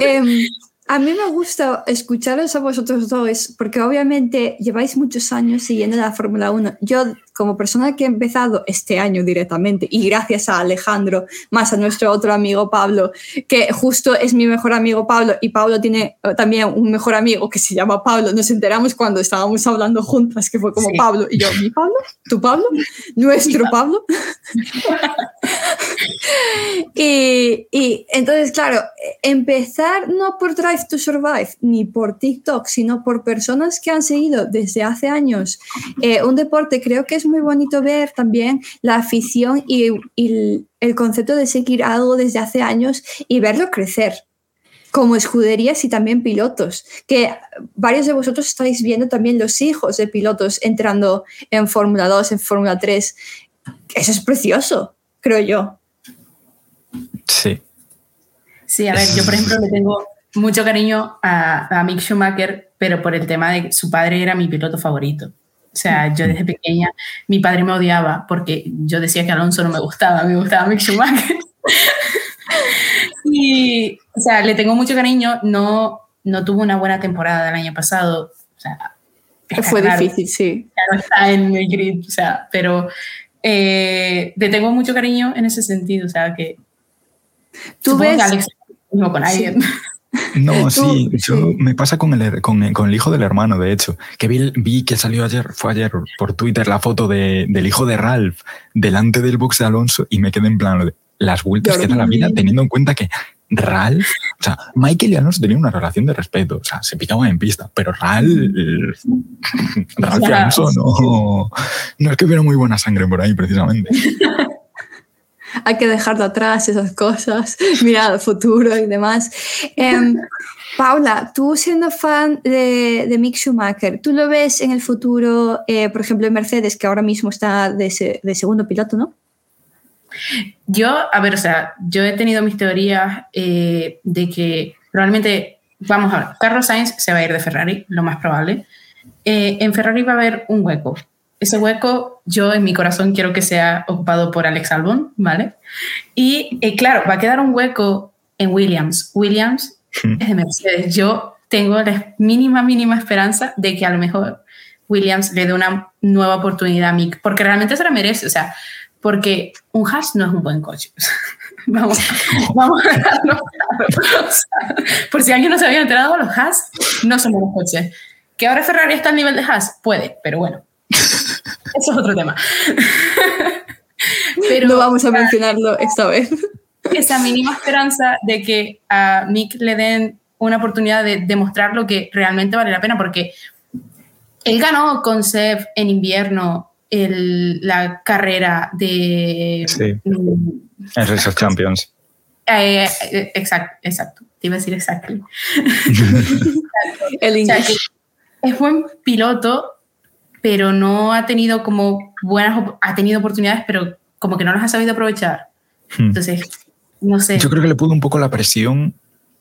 Em, a mí me gusta escucharos a vosotros dos porque obviamente lleváis muchos años siguiendo la Fórmula 1. Yo, como persona que he empezado este año directamente y gracias a Alejandro, más a nuestro otro amigo Pablo, que justo es mi mejor amigo Pablo y Pablo tiene eh, también un mejor amigo que se llama Pablo, nos enteramos cuando estábamos hablando juntas que fue como Sí. Pablo y yo, mi Pablo, tu Pablo, nuestro Pablo. [laughs] Y, y entonces, claro, empezar no por Drive to Survive ni por TikTok, sino por personas que han seguido desde hace años eh, un deporte, creo que es muy bonito ver también la afición y, y el, el concepto de seguir algo desde hace años y verlo crecer como escuderías y también pilotos, que varios de vosotros estáis viendo también los hijos de pilotos entrando en Fórmula 2, en Fórmula 3. Eso es precioso, creo yo. Sí. Sí, a ver, yo por ejemplo le tengo mucho cariño a, a Mick Schumacher, pero por el tema de que su padre era mi piloto favorito. O sea, yo desde pequeña, mi padre me odiaba porque yo decía que Alonso no me gustaba, me gustaba Mick Schumacher. [laughs] y, o sea, le tengo mucho cariño, no, no tuvo una buena temporada el año pasado. O sea, Fue claro, difícil, sí. no está en el grid, o sea, pero eh, le tengo mucho cariño en ese sentido, o sea, que Tú supongo que ves- Alex mismo con Sí. No, [laughs] sí, yo me pasa con el, con, con el hijo del hermano, de hecho, que vi, vi que salió ayer, fue ayer por Twitter la foto de, del hijo de Ralph delante del box de Alonso y me quedé en plan de las vueltas que da la vida teniendo en cuenta que Ralph, o sea, Michael y Alonso tenían una relación de respeto, o sea, se picaban en pista, pero Ralph, [laughs] Ralph y. Alonso no, no es que hubiera muy buena sangre por ahí precisamente. [laughs] Hay que dejarlo atrás, esas cosas, [laughs] mirar al futuro y demás. Em, [laughs] Paula, tú siendo fan de, de Mick Schumacher, ¿tú lo ves en el futuro, eh, por ejemplo, en Mercedes, que ahora mismo está de, se- de segundo piloto, ¿no? Yo, a ver, o sea, yo he tenido mis teorías eh, de que probablemente, vamos a ver, Carlos Sainz se va a ir de Ferrari, lo más probable. Eh, en Ferrari va a haber un hueco. Ese hueco, yo en mi corazón quiero que sea ocupado por Alex Albon, ¿vale? Y eh, claro, va a quedar un hueco en Williams. Williams es de Mercedes. Yo tengo la mínima, mínima esperanza de que a lo mejor Williams le dé una nueva oportunidad a Mick, porque realmente se la merece, o sea, porque un Haas no es un buen coche. [laughs] vamos, [laughs] vamos a dejarlo claro. [laughs] O sea, por si alguien no se había enterado, los Haas no son buenos coches. Que ahora Ferrari está al nivel de Haas, puede, pero bueno, eso es otro tema. [laughs] pero no vamos a mencionarlo esta vez. esa mínima esperanza de que a Mick le den una oportunidad de demostrar lo que realmente vale la pena, porque él ganó con Seb en invierno el- la carrera de... Sí. Mm, En Race of Champions. eh, eh, exacto, exacto, te iba a decir exacto. [laughs] El [laughs] O sea, es buen piloto, pero no ha tenido como buenas, ha tenido oportunidades, pero como que no las ha sabido aprovechar. Hmm. Entonces, no sé. Yo creo que le pudo un poco la presión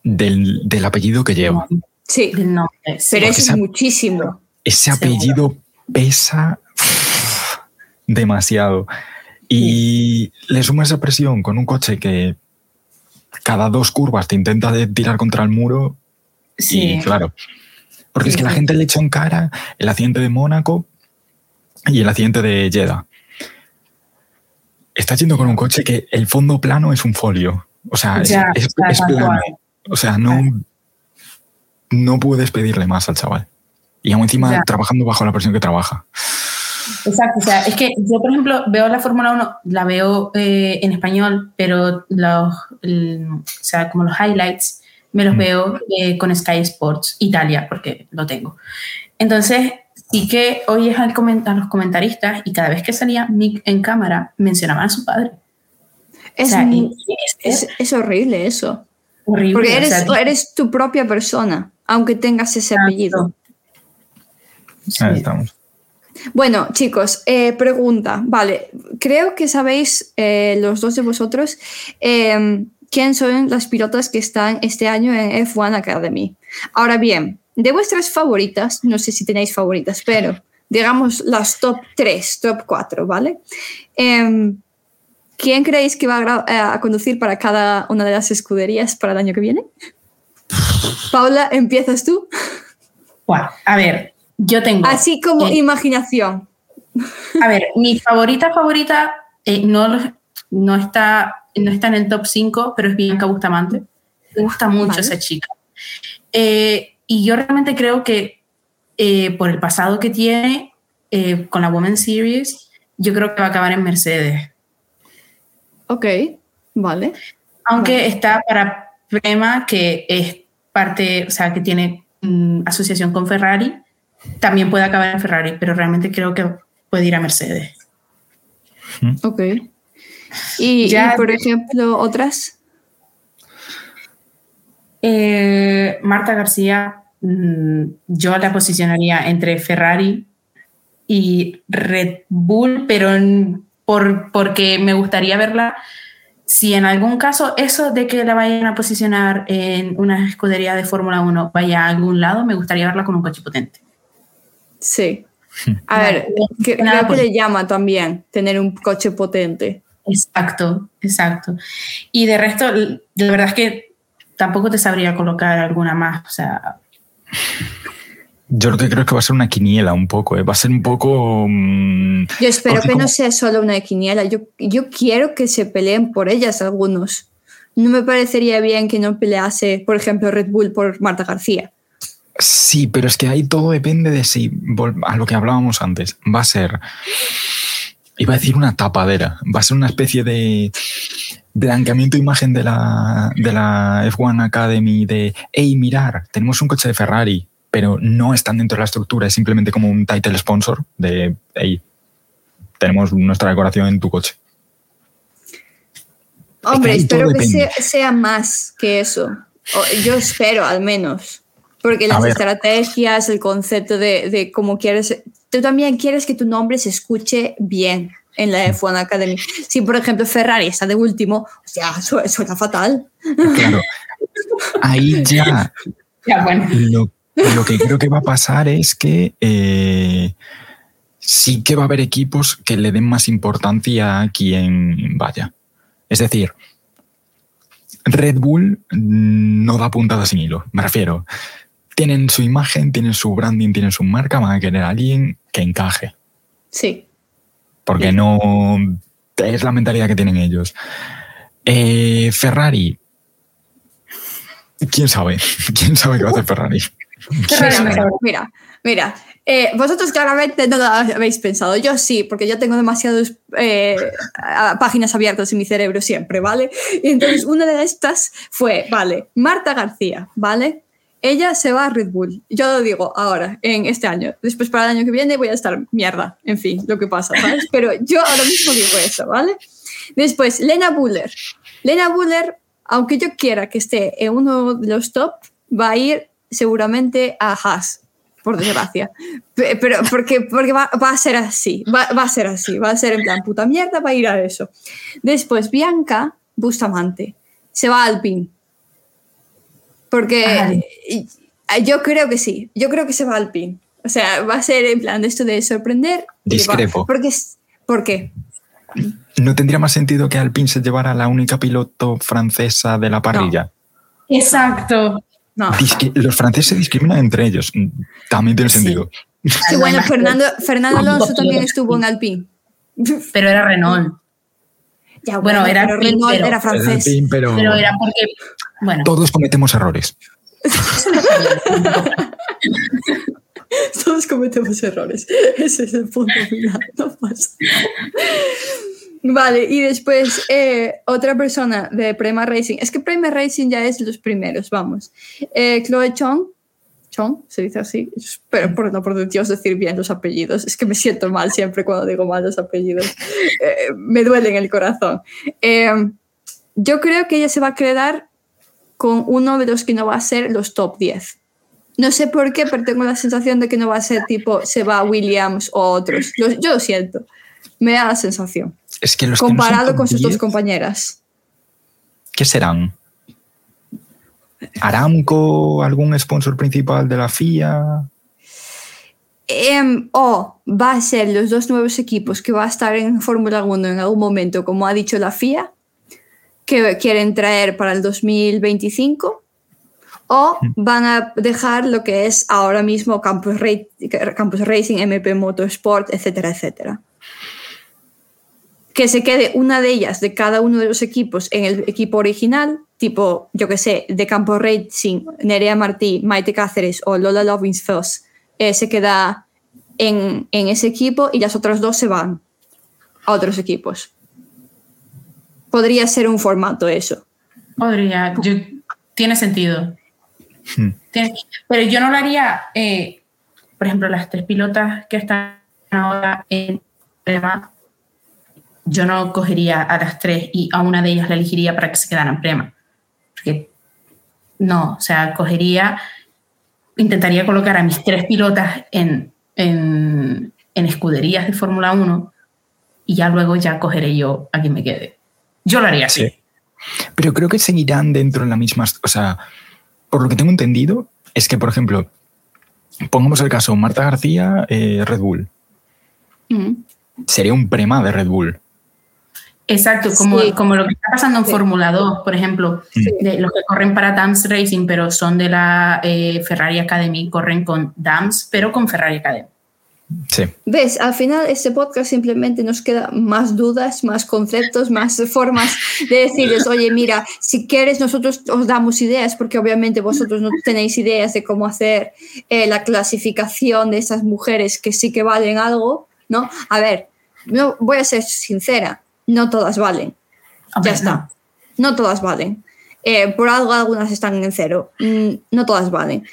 del, del apellido que lleva. Sí, del nombre, sí. pero porque eso es muchísimo. Ese Seguro. apellido pesa demasiado. Y le suma esa presión con un coche que cada dos curvas te intenta de tirar contra el muro. Sí. Y claro. Porque Sí, es que la gente le echó en cara el accidente de Mónaco y el accidente de Jeddah. Está yendo con un coche que el fondo plano es un folio. O sea, es, Ya, es- ya, es tal plano. cual. O sea, no, no puedes pedirle más al chaval. Y aún encima Ya. trabajando bajo la presión que trabaja. Exacto, o sea, es que yo, por ejemplo, veo la Fórmula 1, la veo eh, en español, pero los, el- o sea, como los highlights, me los Mm. veo eh, con Sky Sports Italia, porque lo tengo. Entonces, sí que oyes al comen- a los comentaristas y cada vez que salía Mick en cámara, mencionaban a su padre. Es, o sea, es, es, es horrible eso. horrible. Porque o eres, sea, eres tu propia persona, aunque tengas ese apellido. sí. Ahí estamos. Bueno, chicos, eh, pregunta. Vale, creo que sabéis eh, los dos de vosotros eh, quién son las pilotas que están este año en F1 Academy. Ahora bien, de vuestras favoritas, no sé si tenéis favoritas, pero digamos las top 3, top 4, ¿vale? Em, ¿Quién creéis que va a, eh, a conducir para cada una de las escuderías para el año que viene? [laughs] Paula, ¿empiezas tú? A ver, yo tengo... Así como eh, imaginación. A ver, mi favorita favorita eh, no, no, está, no está en el top 5, pero es Bianca Bustamante. Me gusta mucho Vale. esa chica. Eh, y yo realmente creo que eh, por el pasado que tiene eh, con la Women's Series, yo creo que va a acabar en Mercedes. Ok, vale. Aunque Vale. está para Prema, que es parte, o sea, que tiene mm, asociación con Ferrari, también puede acabar en Ferrari, pero realmente creo que puede ir a Mercedes. Ok. Y, Ya- y, por ejemplo, otras. Eh, Marta García, mm, yo la posicionaría entre Ferrari y Red Bull, pero en- por, porque me gustaría verla. Si en algún caso eso de que la vayan a posicionar en una escudería de Fórmula 1 vaya a algún lado, me gustaría verla con un coche potente. Sí. A Nada, ver, que- nada creo que le llama también tener un coche potente. Exacto, exacto. Y de resto, la verdad es que tampoco te sabría colocar alguna más. O sea, Yo lo que creo es que va a ser una quiniela un poco, ¿eh? va a ser un poco... mm, Yo espero que no sea solo una quiniela. Yo, yo quiero que se peleen por ellas algunos. No me parecería bien que no pelease, por ejemplo, Red Bull por Marta García. Sí, pero es que ahí todo depende de si, a lo que hablábamos antes, va a ser, iba a decir una tapadera, va a ser una especie de blanqueamiento de imagen de la, de la F1 Academy de, hey, mirar, tenemos un coche de Ferrari, pero no están dentro de la estructura, es simplemente como un title sponsor de, hey, tenemos nuestra decoración en tu coche. Hombre, espero que sea, sea más que eso. O- yo espero, al menos. Porque las estrategias, el concepto de, de cómo quieres. Tú también quieres que tu nombre se escuche bien en la F1 Academy. Si, por ejemplo, Ferrari está de último, o sea, su- suena fatal. Claro, ahí ya ya bueno. Lo, lo que creo que va a pasar es que eh, sí que va a haber equipos que le den más importancia a quien vaya. Es decir, Red Bull no da puntada sin hilo, me refiero. Tienen su imagen, tienen su branding, tienen su marca, van a querer a alguien que encaje, Sí. porque no es la mentalidad que tienen ellos. Eh, Ferrari, ¿quién sabe? [laughs] ¿Quién sabe qué va a hacer Ferrari? [laughs] Ferrari Mira, mira. Eh, vosotros claramente no lo habéis pensado. Yo sí, porque yo tengo demasiadas eh, páginas abiertas en mi cerebro siempre, ¿vale? Y entonces una de estas fue, vale, Marta García, ¿vale? Ella se va a Red Bull. Yo lo digo ahora, en este año. Después para el año que viene voy a estar mierda. En fin, lo que pasa, ¿sabes? [laughs] Pero yo ahora mismo digo eso, ¿vale? Después, Lena Buller. Lena Buller, aunque yo quiera que esté en uno de los top, va a ir seguramente a Haas, por desgracia. Pe- Pero porque, porque va, va a ser así, va, va a ser así, va a ser en plan puta mierda, va a ir a eso. Después, Bianca Bustamante se va a Alpine. Porque y- yo creo que sí, yo creo que se va a Alpine. O sea, va a ser en plan de esto de sorprender. Discrepo. porque, es- ¿Por qué? ¿No tendría más sentido que Alpine se llevara la única piloto francesa de la parrilla? Exacto. No. Los franceses se discriminan entre ellos. También tiene Sí. sentido. Sí, bueno, Fernando, Alonso también estuvo en Alpine. Pero era Renault. Ya, Bueno, era pero Alpine, Renault pero- era francés. Alpine, pero Pero era porque, bueno, todos cometemos errores. Todos cometemos errores. Ese es el punto final. No pasa. Vale, y después eh, otra persona de Prema Racing. Es que Prema Racing ya es los primeros, vamos. Eh, Chloe Chong. Chong, se dice así. Pero por no por Dios decir bien los apellidos. Es que me siento mal siempre cuando digo mal los apellidos. Eh, me duele en el corazón. Eh, yo creo que ella se va a quedar con uno de los que no va a ser los top 10. No sé por qué, pero tengo la sensación de que no va a ser tipo se va Williams o otros. Yo lo siento. Me da la sensación. Es que los que no Comparado con sus 10, dos compañeras. ¿Qué serán? ¿Aramco, algún sponsor principal de la FIA? Em, o va a ser los dos nuevos equipos que va a estar en Fórmula 1 en algún momento, como ha dicho la FIA, que quieren traer para el 2025. O van a dejar lo que es ahora mismo Campus, Ra- Campus Racing, MP Motorsport, etcétera, etcétera. Que se quede una de ellas de cada uno de los equipos en el equipo original, tipo, yo que sé, de Campus Racing, Nerea Martí, Maite Cáceres o Lola Lovinsfels, eh, se queda en, en ese equipo y las otras dos se van a otros equipos. Podría ser un formato eso. podría, yo- tiene sentido. Hmm. Tiene- pero yo no lo haría, eh, por ejemplo, las tres pilotas que están ahora en Prema, yo no cogería a las tres y a una de ellas la elegiría para que se quedara en Prema. Porque no, o sea, cogería, intentaría colocar a mis tres pilotas en, en, en escuderías de Fórmula 1 y ya luego ya cogeré yo a quien me quede. Yo lo haría así. Sí. Pero creo que seguirán dentro de la misma. O sea, por lo que tengo entendido, es que, por ejemplo, pongamos el caso, Marta García, eh, Red Bull. Mm. Sería un prema de Red Bull. Exacto, como, Sí. como lo que está pasando en Sí. Fórmula 2, por ejemplo, Sí. de los que corren para Dams Racing, pero son de la eh, Ferrari Academy, corren con Dams, pero con Ferrari Academy. Sí. ¿Ves? Al final este podcast simplemente nos queda más dudas, más conceptos, más formas de decirles, oye, mira, si quieres nosotros os damos ideas, porque obviamente vosotros no tenéis ideas de cómo hacer eh, la clasificación de esas mujeres que sí que valen algo, ¿no? A ver, no, voy a ser sincera, no todas valen. Hombre, Ya está. No todas valen. Eh, por algo algunas están en cero. Mm, no todas valen.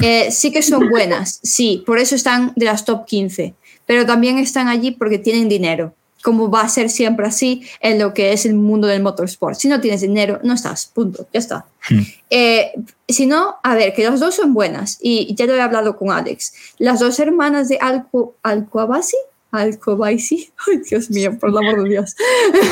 Eh, sí que son buenas, sí, por eso están de las top 15, pero también están allí porque tienen dinero, como va a ser siempre así en lo que es el mundo del motorsport. Si no tienes dinero, no estás, punto, ya está. Hmm. Eh, si no, a ver, que las dos son buenas y ya lo he hablado con Alex. Las dos hermanas de Alco, Alcoabasi, Alcobaisi, [laughs] ay Dios mío, por el amor de Dios.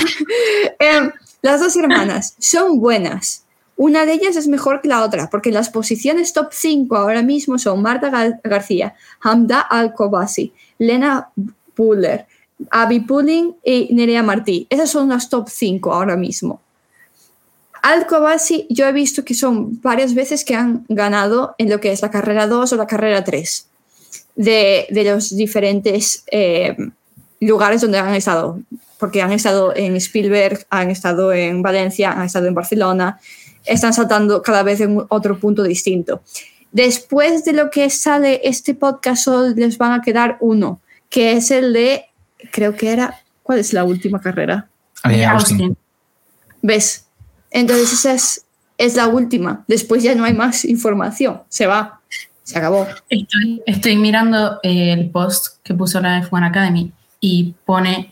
[laughs] Em, las dos hermanas son buenas. Una de ellas es mejor que la otra, porque las posiciones top 5 ahora mismo son Marta Gar- García, Hamda Alcobasi, Lena Puller, Abby Pulling y Nerea Martí. Esas son las top 5 ahora mismo. Alcobasi, yo he visto que son varias veces que han ganado en lo que es la carrera 2 o la carrera 3 de, de los diferentes eh, lugares donde han estado, porque han estado en Spielberg, han estado en Valencia, han estado en Barcelona, están saltando cada vez en otro punto distinto. Después de lo que sale este podcast, solo les van a quedar uno, que es el de, creo que era, ¿cuál es la última carrera? Austin. Austin. ¿Ves? Entonces esa es, es la última. Después ya no hay más información. Se va. Se acabó. Estoy, estoy mirando el post que puso la F1 Academy y pone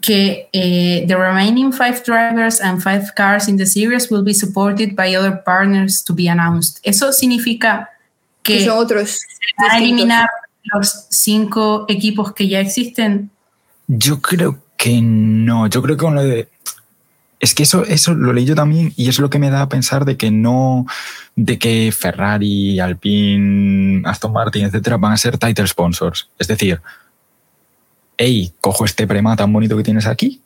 que eh, the remaining five drivers and five cars in the series will be supported by other partners to be announced. Eso significa Que otros. van a eliminar los cinco equipos que ya existen. Yo creo que no. Yo creo que con lo de. Es que eso, eso lo leí yo también y es lo que me da a pensar de que no, de que Ferrari, Alpine, Aston Martin, etcétera, van a ser title sponsors. Es decir, hey, cojo este prema tan bonito que tienes aquí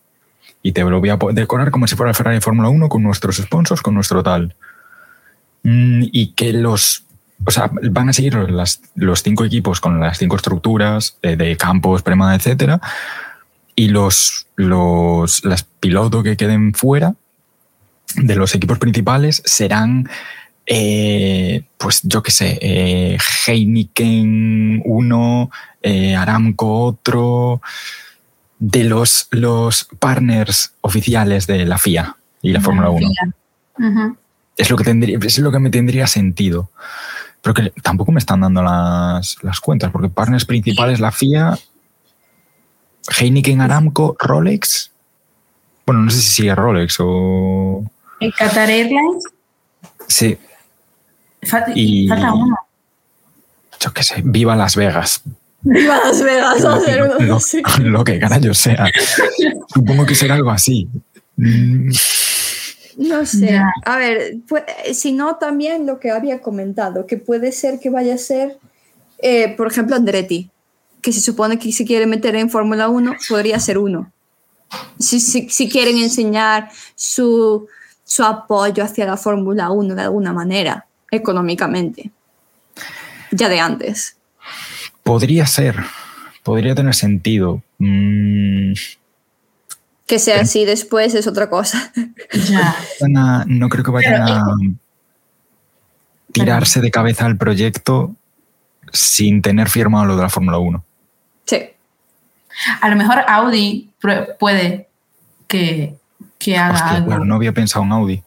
y te lo voy a decorar como si fuera el Ferrari Fórmula 1 con nuestros sponsors, con nuestro tal. Mm, y que los o sea, van a seguir los cinco equipos con las cinco estructuras eh, de campos, prema, etcétera, y los, los pilotos que queden fuera de los equipos principales serán, eh, pues yo qué sé, eh, Heineken uno, Aramco otro, de los, los partners oficiales de la FIA y la Fórmula 1. Es lo que tendría, es lo que me tendría sentido. Pero que tampoco me están dando las, cuentas, porque partners principales, la FIA, Heineken Aramco, Rolex. Bueno, no sé si sigue Rolex o. ¿El Qatar Airlines? Sí. Falta, y, falta uno. Yo qué sé, viva Las Vegas. Viva Las Vegas, lo, lo, lo, que carajo sea. Supongo que será algo así. Mm. No sé. A ver, si no, también lo que había comentado, que puede ser que vaya a ser, eh, por ejemplo, Andretti, que se supone que si quiere meter en Fórmula 1, podría ser uno. Si, si, quieren enseñar su, su apoyo hacia la Fórmula 1 de alguna manera, económicamente. Ya de antes. Podría ser, podría tener sentido. Mm, que sea así después es otra cosa. [laughs] no creo que vayan a tirarse de cabeza al proyecto sin tener firmado lo de la Fórmula 1. Sí. A lo mejor Audi puede que, haga algo. no había pensado en Audi.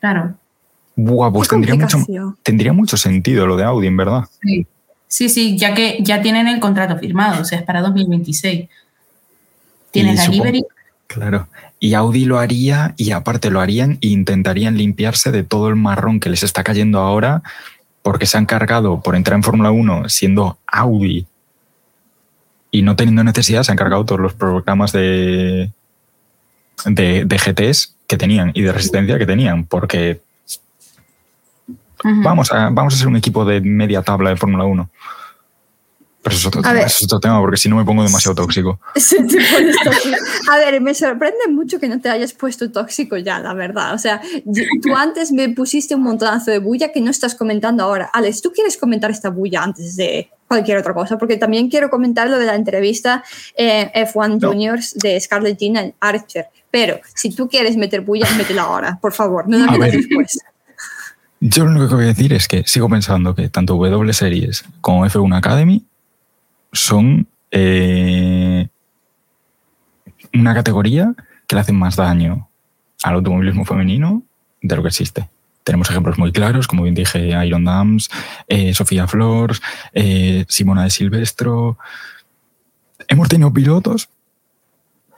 Claro. Buah, pues tendría mucho, tendría mucho sentido lo de Audi, en verdad. Sí. sí, sí, ya que ya tienen el contrato firmado, o sea, es para 2026. Tienen la livery Claro. Y Audi lo haría y aparte lo harían e intentarían limpiarse de todo el marrón que les está cayendo ahora porque se han cargado por entrar en Fórmula 1 siendo Audi y no teniendo necesidad, se han cargado todos los programas de, de, GTs que tenían y de resistencia que tenían porque vamos, a, vamos a ser un equipo de media tabla de Fórmula 1. Pero eso es otro, tema, porque si no me pongo demasiado [laughs] tóxico. A ver, me sorprende mucho que no te hayas puesto tóxico ya, la verdad. O sea, tú [laughs] antes me pusiste un montonazo de bulla que no estás comentando ahora. Alex, ¿tú quieres comentar esta bulla antes de cualquier otra cosa? Porque también quiero comentar lo de la entrevista eh, F1 Juniors de Scarlett Gina Archer. Pero si tú quieres meter bulla, métela ahora, por favor, no la metas después. Yo lo único que voy a decir es que sigo pensando que tanto W Series como F1 Academy son eh, una categoría que le hacen más daño al automovilismo femenino de lo que existe. Tenemos ejemplos muy claros, como bien dije, Iron Dams, eh, Sofía Flores, eh, Simona de Silvestro. Hemos tenido pilotos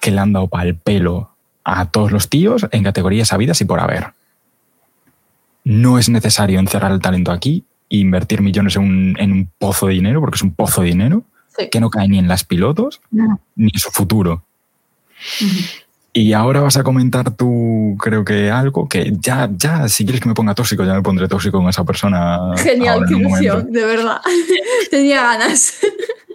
que le han dado para el pelo a todos los tíos en categorías sabidas y por haber. No es necesario encerrar el talento aquí e invertir millones en un, en un pozo de dinero, porque es un pozo de dinero, que no cae ni en las pilotos ni en su futuro. Y ahora vas a comentar tú, creo que algo que ya, ya, si quieres que me ponga tóxico, ya me pondré tóxico con esa persona. Genial, qué ilusión, de verdad. [laughs] Tenía ganas.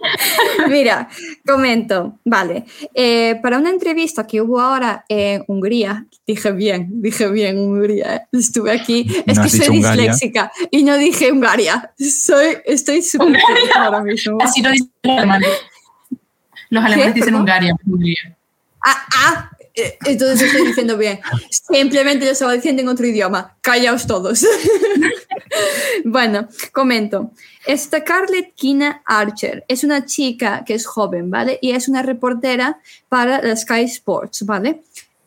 [laughs] Mira, comento, vale. Eh, para una entrevista que hubo ahora en Hungría, dije bien, dije bien Hungría, ¿eh? estuve aquí, es que soy disléxica y no dije Hungaria, soy, estoy súper ahora mismo. Así lo dicen los alemanes. Los alemanes dicen Hungaria, Hungría. Ah, ah, entonces estoy diciendo bien. Simplemente lo estaba diciendo en otro idioma. Callaos todos. [laughs] bueno, comento. Esta Scarlett Kina Archer es una chica que es joven, ¿vale? Y es una reportera para la Sky Sports, ¿vale?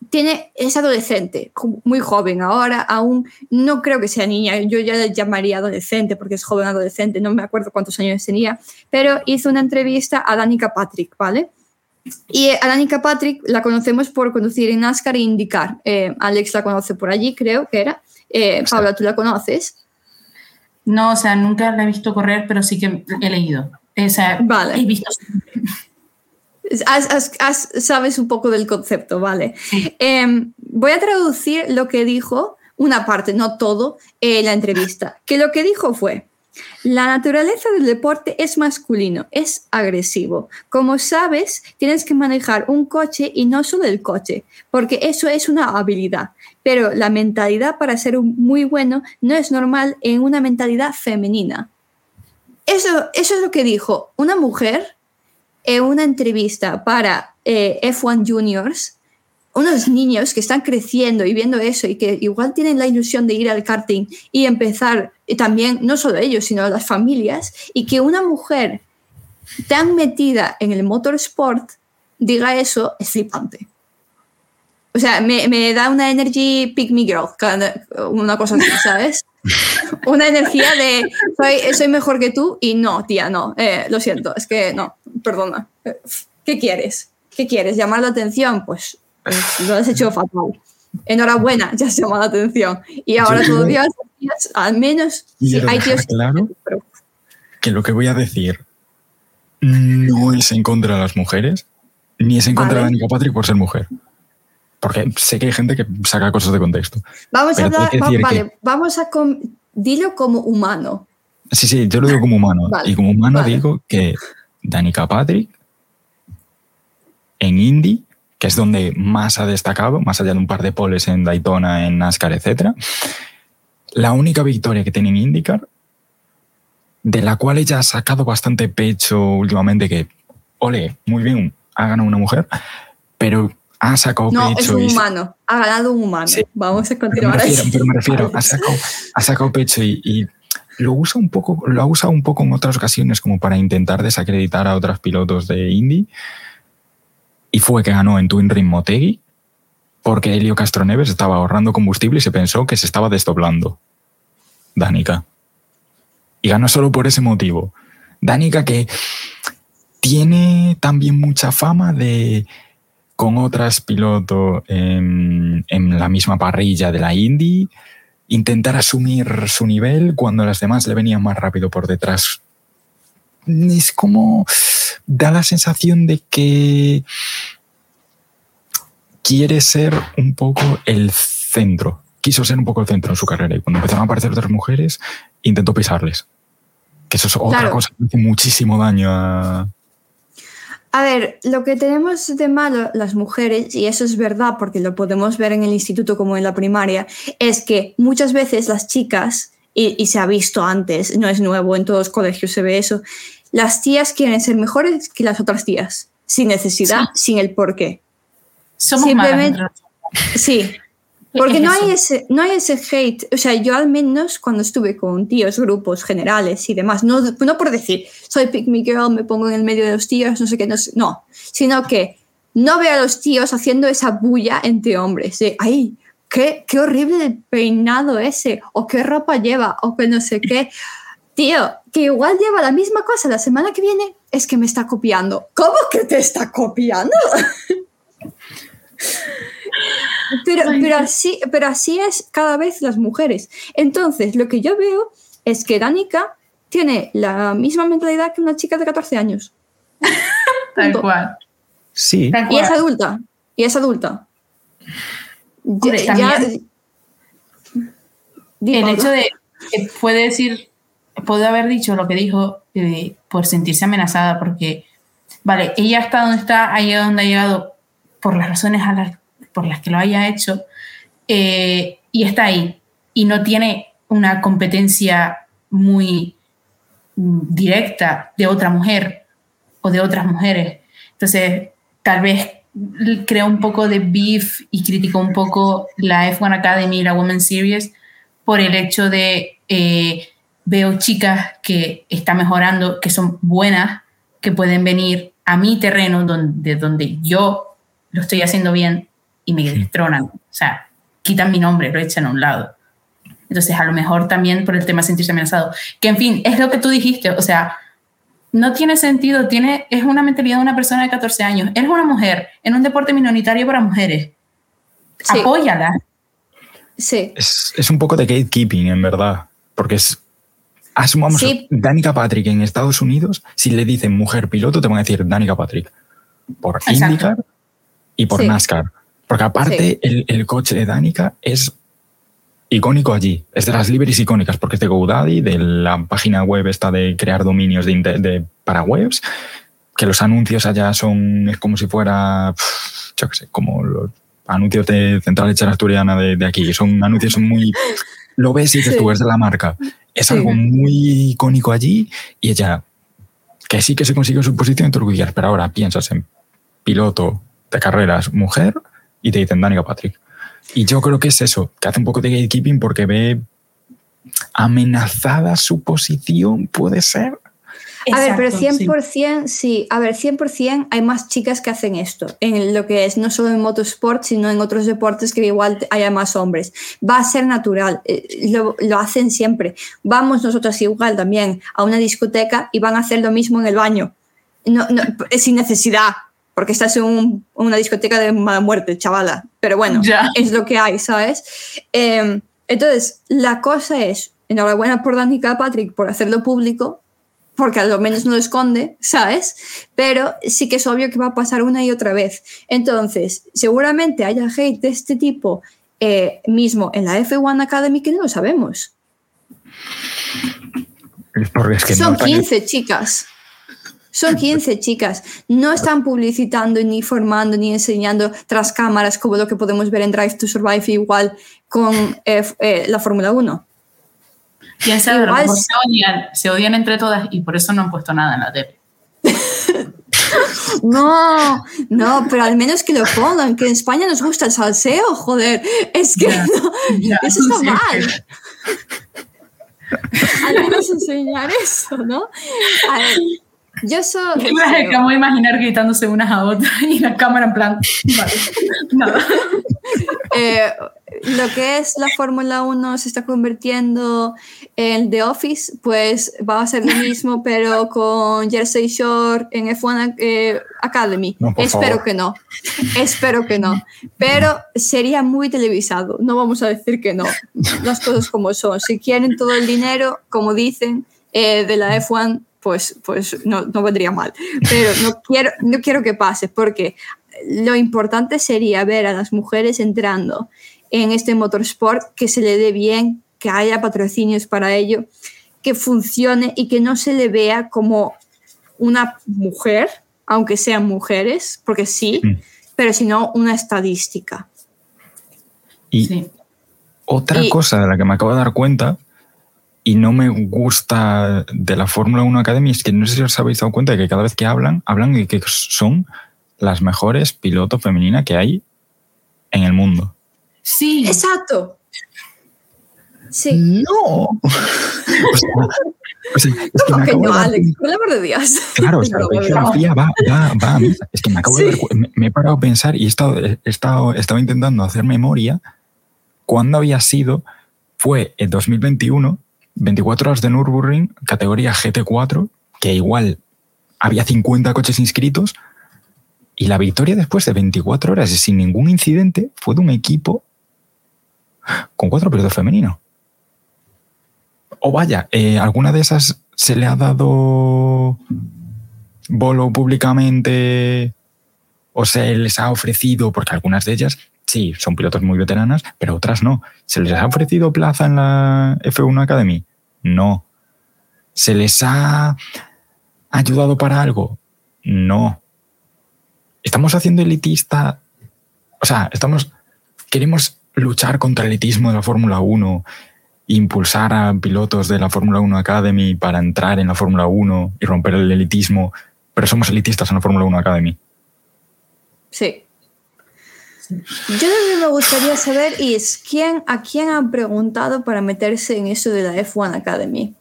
Tiene, es adolescente, muy joven ahora, aún no creo que sea niña, yo ya la llamaría adolescente porque es joven adolescente, no me acuerdo cuántos años tenía, pero hizo una entrevista a Danica Patrick, ¿vale? Y a Danica Patrick la conocemos por conducir en NASCAR e indicar. Eh, Alex la conoce por allí, creo que era. Eh, Paula, ¿tú la conoces? No, o sea, nunca la he visto correr, pero sí que he leído. O sea, vale. he visto. sabes un poco del concepto, vale. Em, voy a traducir lo que dijo, una parte, no todo, en la entrevista. Que lo que dijo fue La naturaleza del deporte es masculino, es agresivo. Como sabes, tienes que manejar un coche y no solo el coche, porque eso es una habilidad. Pero la mentalidad para ser muy bueno no es normal en una mentalidad femenina. Eso, eso es lo que dijo una mujer en una entrevista para eh, F1 Juniors unos niños que están creciendo y viendo eso y que igual tienen la ilusión de ir al karting y empezar, y también no solo ellos, sino las familias, y que una mujer tan metida en el motorsport diga eso es flipante. O sea, me, da una energy pick me girl, una cosa así, ¿sabes? [laughs] una energía de soy, mejor que tú y no, tía, no, eh, lo siento, es que no, perdona. ¿Qué quieres? ¿Qué quieres? ¿Llamar la atención? Pues pues, lo has hecho fatal. Enhorabuena, ya has llamado la atención. Y ahora todavía, al menos, hay tíos. Claro que lo que voy a decir no es en contra de las mujeres, ni es en contra de Anika Patrick por ser mujer. Porque sé que hay gente que saca cosas de contexto. Vamos a hablar, vale, vamos a. dilo como humano. Sí, sí, yo lo digo como humano. y como humano digo que Danica Patrick en indie que es donde más ha destacado, más allá de un par de poles en Daytona, en NASCAR, etc. La única victoria que tiene en IndyCar, de la cual ella ha sacado bastante pecho últimamente, que, ole, muy bien, ha ganado una mujer, pero ha sacado no, pecho. Es un humano, ha ganado un humano. Vamos a continuar. Pero me refiero, pero me refiero ha, sacado, [laughs] ha, sacado, pecho y, lo usa un poco, lo ha usado un poco en otras ocasiones como para intentar desacreditar a otros pilotos de Indy y fue que ganó en Twin Ring Motegi porque Helio Castroneves estaba ahorrando combustible y se pensó que se estaba desdoblando. Danica. Y ganó solo por ese motivo. Danica que tiene también mucha fama de con otras pilotos en, en, la misma parrilla de la Indy, intentar asumir su nivel cuando las demás le venían más rápido por detrás. Es como da la sensación de que quiere ser un poco el centro. Quiso ser un poco el centro en su carrera y cuando empezaron a aparecer otras mujeres, intentó pisarles. Que eso es otra cosa que hace muchísimo daño a... A ver, lo que tenemos de malo las mujeres, y eso es verdad porque lo podemos ver en el instituto como en la primaria, es que muchas veces las chicas, y, y se ha visto antes, no es nuevo, en todos los colegios se ve eso, las tías quieren ser mejores que las otras tías, sin necesidad, sin el porqué. Somos Simplemente, Sí, porque no hay, ese, no hay ese hate. O sea, yo al menos cuando estuve con tíos, grupos generales y demás, no, no por decir, soy pick me girl, me pongo en el medio de los tíos, no sé qué, no, no sino que no veo a los tíos haciendo esa bulla entre hombres. De, ay, qué, qué horrible el peinado ese, o qué ropa lleva, o que no sé qué tío, que igual lleva la misma cosa la semana que viene, es que me está copiando. ¿Cómo que te está copiando? [laughs] pero, pero, así, pero así es cada vez las mujeres. Entonces, lo que yo veo es que Danica tiene la misma mentalidad que una chica de 14 años. [laughs] Tal cual. Sí. Y es adulta. Y es adulta. El hecho de que puede decir puede haber dicho lo que dijo eh, por sentirse amenazada, porque, vale, ella está donde está, ha llegado donde ha llegado por las razones a las, por las que lo haya hecho, eh, y está ahí, y no tiene una competencia muy directa de otra mujer o de otras mujeres. Entonces, tal vez crea un poco de beef y criticó un poco la F1 Academy y la Women's Series por el hecho de eh, veo chicas que están mejorando, que son buenas, que pueden venir a mi terreno donde, donde yo lo estoy haciendo bien y me destronan. O sea, quitan mi nombre, lo echan a un lado. Entonces, a lo mejor también por el tema sentirse amenazado. Que, en fin, es lo que tú dijiste. O sea, no tiene sentido. Tiene, es una mentalidad de una persona de 14 años. Eres una mujer en un deporte minoritario para mujeres. Apóyala. Sí. Es, es un poco de gatekeeping, en verdad. Porque es, Asumamos, sí. Danica Patrick en Estados Unidos, si le dicen mujer piloto, te van a decir Danica Patrick. Por IndyCar y por NASCAR. Porque aparte, el, el, coche de Danica es icónico allí. Es de las libraries icónicas porque es de GoDaddy, de la página web esta de crear dominios de, de para webs, que los anuncios allá son, es como si fuera, yo qué sé, como los anuncios de Central Lechera Asturiana de, de, aquí. Son anuncios muy... Lo ves y dices sí. tú, eres de la marca. Es sí. algo muy icónico allí y ella, que sí que se consigue su posición en pero ahora piensas en piloto de carreras mujer y te dicen Danica Patrick. Y yo creo que es eso, que hace un poco de gatekeeping porque ve amenazada su posición, puede ser. Exacto, a ver, pero 100%, sí. sí. a ver, 100% hay más chicas que hacen esto, en lo que es no solo en motorsport, sino en otros deportes que igual haya más hombres. Va a ser natural, eh, lo, lo, hacen siempre. Vamos nosotros igual también a una discoteca y van a hacer lo mismo en el baño. No, no, sin necesidad, porque estás en un, una discoteca de mala muerte, chavala. Pero bueno, ya. es lo que hay, ¿sabes? Eh, entonces, la cosa es, enhorabuena por Danica Patrick por hacerlo público, porque a lo menos no lo esconde, ¿sabes? Pero sí que es obvio que va a pasar una y otra vez. Entonces, seguramente haya hate de este tipo eh, mismo en la F1 Academy que no lo sabemos. Es que Son no 15 chicas. Son 15 chicas. No están publicitando, ni formando, ni enseñando tras cámaras como lo que podemos ver en Drive to Survive igual con eh, eh, la Fórmula 1. Quién sabe, igual se odian, se odian entre todas y por eso no han puesto nada en la tele. [laughs] No, no, pero al menos que lo pongan, que en España nos gusta el salseo, joder. Es que yeah, no, yeah, eso está sí, mal. Al menos enseñar eso, ¿no? A ver, yo soy. Me acabo de imaginar gritándose unas a otras y la cámara en plan. Vale, [laughs] nada. [laughs] Eh, lo que es la Fórmula 1 se está convirtiendo en The Office, pues va a ser lo mismo, [laughs] pero con Jersey Shore en F1 eh, Academy. No, Espero favor. que no. Espero que no. Pero sería muy televisado. No vamos a decir que no. Las cosas como son. Si quieren todo el dinero, como dicen, eh, de la F1, pues, pues no, no vendría mal. Pero no [laughs] quiero, no quiero que pase, porque lo importante sería ver a las mujeres entrando en este motorsport, que se le dé bien, que haya patrocinios para ello, que funcione y que no se le vea como una mujer, aunque sean mujeres, porque sí, mm. pero sino una estadística. Y sí. otra y, cosa de la que me acabo de dar cuenta y no me gusta de la Fórmula 1 Academy es que no sé si os habéis dado cuenta de que cada vez que hablan, hablan de que son las mejores pilotos femeninas que hay en el mundo. Sí. Exacto. Sí. No. o sea, o sea, es ¿Cómo que, no, Alex? Por el amor de Dios. Claro, [laughs] o sea, la geografía va, va, va. Es que me acabo sí. de ver, me, me, he parado a pensar y he estado, he estado, he estado intentando hacer memoria cuándo había sido. Fue en 2021, 24 horas de Nürburgring, categoría GT4, que igual había 50 coches inscritos. Y la victoria después de 24 horas sin ningún incidente fue de un equipo con cuatro pilotos femeninos. O vaya, eh, ¿alguna de esas se le ha dado bolo públicamente o se les ha ofrecido? Porque algunas de ellas, sí, son pilotos muy veteranas, pero otras no. ¿Se les ha ofrecido plaza en la F1 Academy? No. ¿Se les ha ayudado para algo? No. Estamos haciendo elitista, o sea, estamos, queremos luchar contra el elitismo de la Fórmula 1, impulsar a pilotos de la Fórmula 1 Academy para entrar en la Fórmula 1 y romper el elitismo, pero somos elitistas en la Fórmula 1 Academy. Sí. Yo lo que me gustaría saber es quién, a quién han preguntado para meterse en eso de la F1 Academy.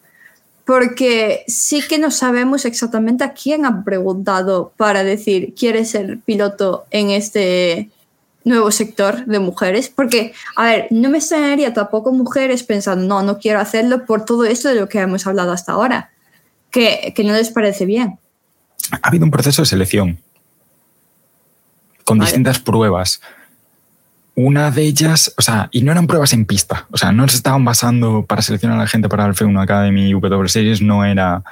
Porque sí que no sabemos exactamente a quién han preguntado para decir, ¿quieres ser piloto en este, nuevo sector de mujeres, porque, a ver, no me extrañaría tampoco mujeres pensando, no, no quiero hacerlo por todo esto de lo que hemos hablado hasta ahora, que, que no les parece bien. Ha habido un proceso de selección con vale. distintas pruebas. Una de ellas, o sea, y no eran pruebas en pista, o sea, no se estaban basando para seleccionar a la gente para el F1 Academy y W Series, no era,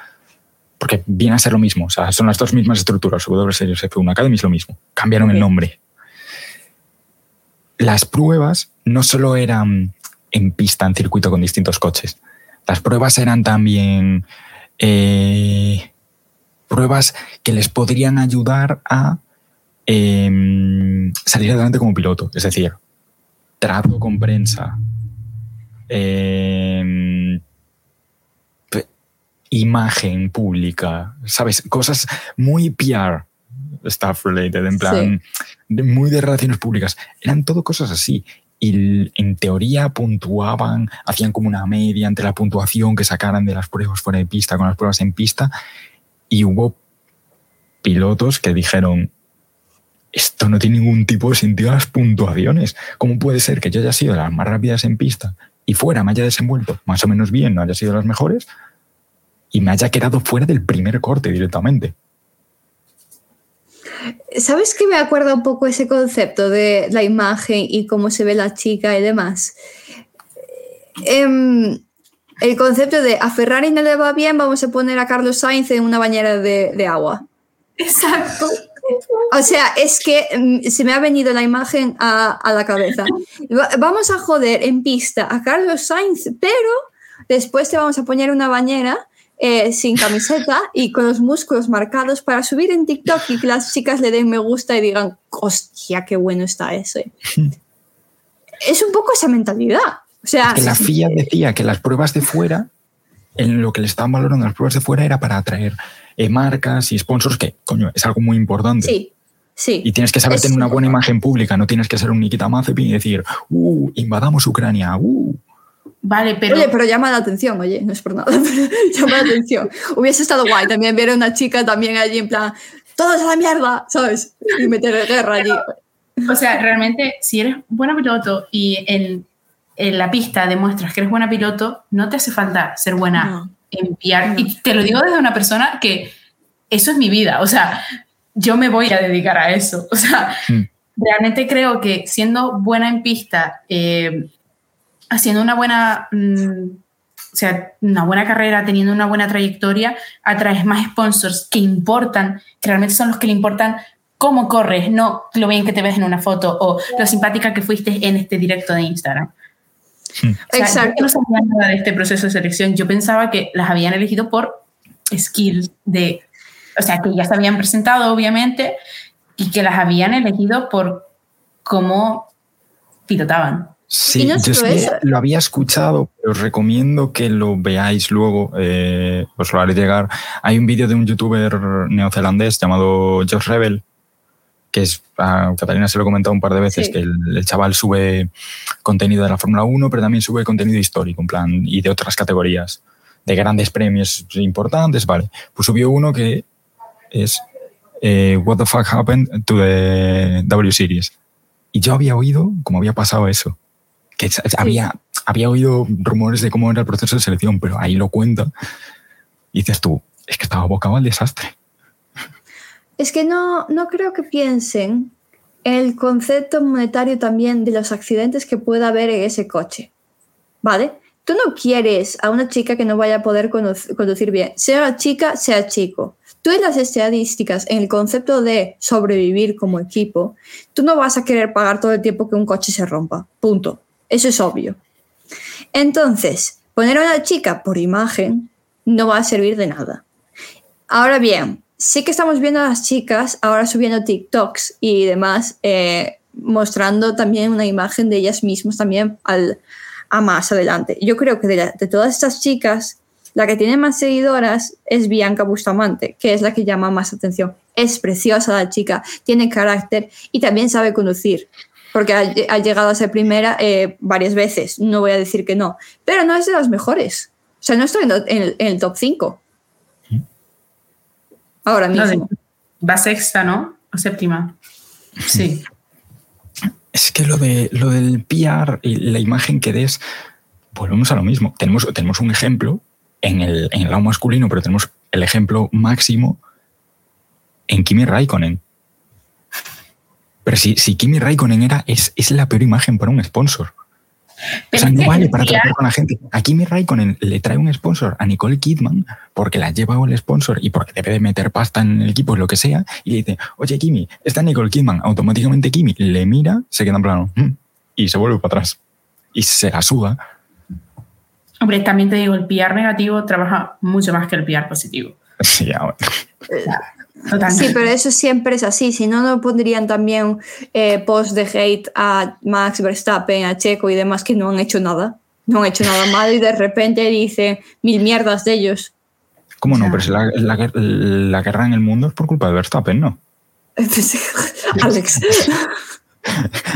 porque viene a ser lo mismo, o sea, son las dos mismas estructuras, W Series, F1 Academy es lo mismo, cambiaron okay. el nombre. Las pruebas no solo eran en pista, en circuito con distintos coches. Las pruebas eran también eh, pruebas que les podrían ayudar a em, salir adelante como piloto. Es decir, trato con prensa, em, imagen pública, ¿sabes? Cosas muy PR, stuff related, en plan, muy de relaciones públicas. Eran todo cosas así. Y en teoría puntuaban, hacían como una media entre la puntuación que sacaran de las pruebas fuera de pista con las pruebas en pista. Y hubo pilotos que dijeron, esto no tiene ningún tipo de sentido las puntuaciones. ¿Cómo puede ser que yo haya sido de las más rápidas en pista y fuera me haya desenvuelto más o menos bien, no haya sido de las mejores? y me haya quedado fuera del primer corte directamente. ¿Sabes que me acuerda un poco ese concepto de la imagen y cómo se ve la chica y demás? Em, el concepto de a Ferrari no le va bien, vamos a poner a Carlos Sainz en una bañera de, agua. Exacto. O sea, es que em, se me ha venido la imagen a, a, la cabeza. [laughs] Vamos a joder en pista a Carlos Sainz, pero después te vamos a poner una bañera eh, sin camiseta [laughs] y con los músculos marcados para subir en TikTok y que las chicas le den me gusta y digan, hostia, qué bueno está ese. [laughs] es un poco esa mentalidad. O sea, que la FIA decía que las pruebas de fuera, en lo que le estaban valorando las pruebas de fuera era para atraer eh, marcas y sponsors, que, coño, es algo muy importante. Sí. Sí, y tienes que saber tener una buena imagen pública, no tienes que ser un Nikita Mazepin y decir, uh, invadamos Ucrania, uh. Vale, pero. Oye, pero llama la atención, oye, no es por nada, [laughs] pero llama la atención. Hubiese estado guay también ver a una chica también allí en plan, todos a la mierda, ¿sabes? Y meter guerra allí. O sea, realmente, si eres buena piloto y en, en la pista demuestras que eres buena piloto, no te hace falta ser buena en PR. Y te lo digo desde una persona que eso es mi vida, o sea, yo me voy a dedicar a eso. [laughs] O sea, mm. realmente creo que siendo buena en pista, eh, haciendo una buena, mm, o sea, una buena carrera, teniendo una buena trayectoria, atraes más sponsors que importan, que realmente son los que le importan cómo corres, no lo bien que te ves en una foto o lo simpática que fuiste en este directo de Instagram. Exacto. Yo no sabía nada de este proceso de selección. Yo pensaba que las habían elegido por skills de, o sea, que ya se habían presentado, obviamente, y que las habían elegido por cómo pilotaban. Sí, yo lo había escuchado, pero os recomiendo que lo veáis luego, eh, os lo haré llegar. Hay un vídeo de un youtuber neozelandés llamado Josh Rebel, que es, a Catalina se lo he comentado un par de veces, que el, chaval sube contenido de la Fórmula 1, pero también sube contenido histórico, en plan, y de otras categorías, de grandes premios importantes, vale. Pues subió uno que es eh, What the fuck happened to the W Series. Y yo había oído cómo había pasado eso que había, había oído rumores de cómo era el proceso de selección, pero ahí lo cuenta. Y dices tú, es que estaba abocado al desastre. Es que no, no creo que piensen el concepto monetario también de los accidentes que pueda haber en ese coche. ¿Vale? Tú no quieres a una chica que no vaya a poder conducir bien, sea chica, sea chico. Tú en las estadísticas, en el concepto de sobrevivir como equipo, tú no vas a querer pagar todo el tiempo que un coche se rompa. Punto. Eso es obvio. Entonces, poner a una chica por imagen no va a servir de nada. Ahora bien, sí que estamos viendo a las chicas ahora subiendo TikToks y demás, eh, mostrando también una imagen de ellas mismas también al, a más adelante. Yo creo que de, todas estas chicas, la que tiene más seguidoras es Bianca Bustamante, que es la que llama más atención. Es preciosa la chica, tiene carácter y también sabe conducir porque ha, llegado a ser primera eh, varias veces, no voy a decir que no, pero no es de las mejores. O sea, no estoy en, el, top 5. Ahora mismo. va sexta, ¿no? O séptima. Sí. Es que lo, de, lo del PR y la imagen que des, volvemos a lo mismo. Tenemos, tenemos un ejemplo en el, en el lado masculino, pero tenemos el ejemplo máximo en Kimi Raikkonen pero si, si Kimi Raikkonen era, es, es la peor imagen para un sponsor. O sea, no vale para tratar con la gente. A Kimi Raikkonen le trae un sponsor a Nicole Kidman porque la lleva el sponsor y porque debe de meter pasta en el equipo, lo que sea, y le dice, oye Kimi, está Nicole Kidman. Automáticamente Kimi le mira, se queda en plano mm", y se vuelve para atrás. y se la suda. Hombre, también te digo, el PR negativo trabaja mucho más que el PR positivo. [laughs] Sí, ya, bueno. Totalmente. Sí, pero eso siempre es así. Si no, no pondrían también eh, post de hate a Max Verstappen, a Checo y demás que no han hecho nada. No han hecho nada malo y de repente dicen mil mierdas de ellos. ¿Cómo no? Pero si la, la guer- la guerra en el mundo es por culpa de Verstappen, ¿no? [laughs] Alex. [laughs]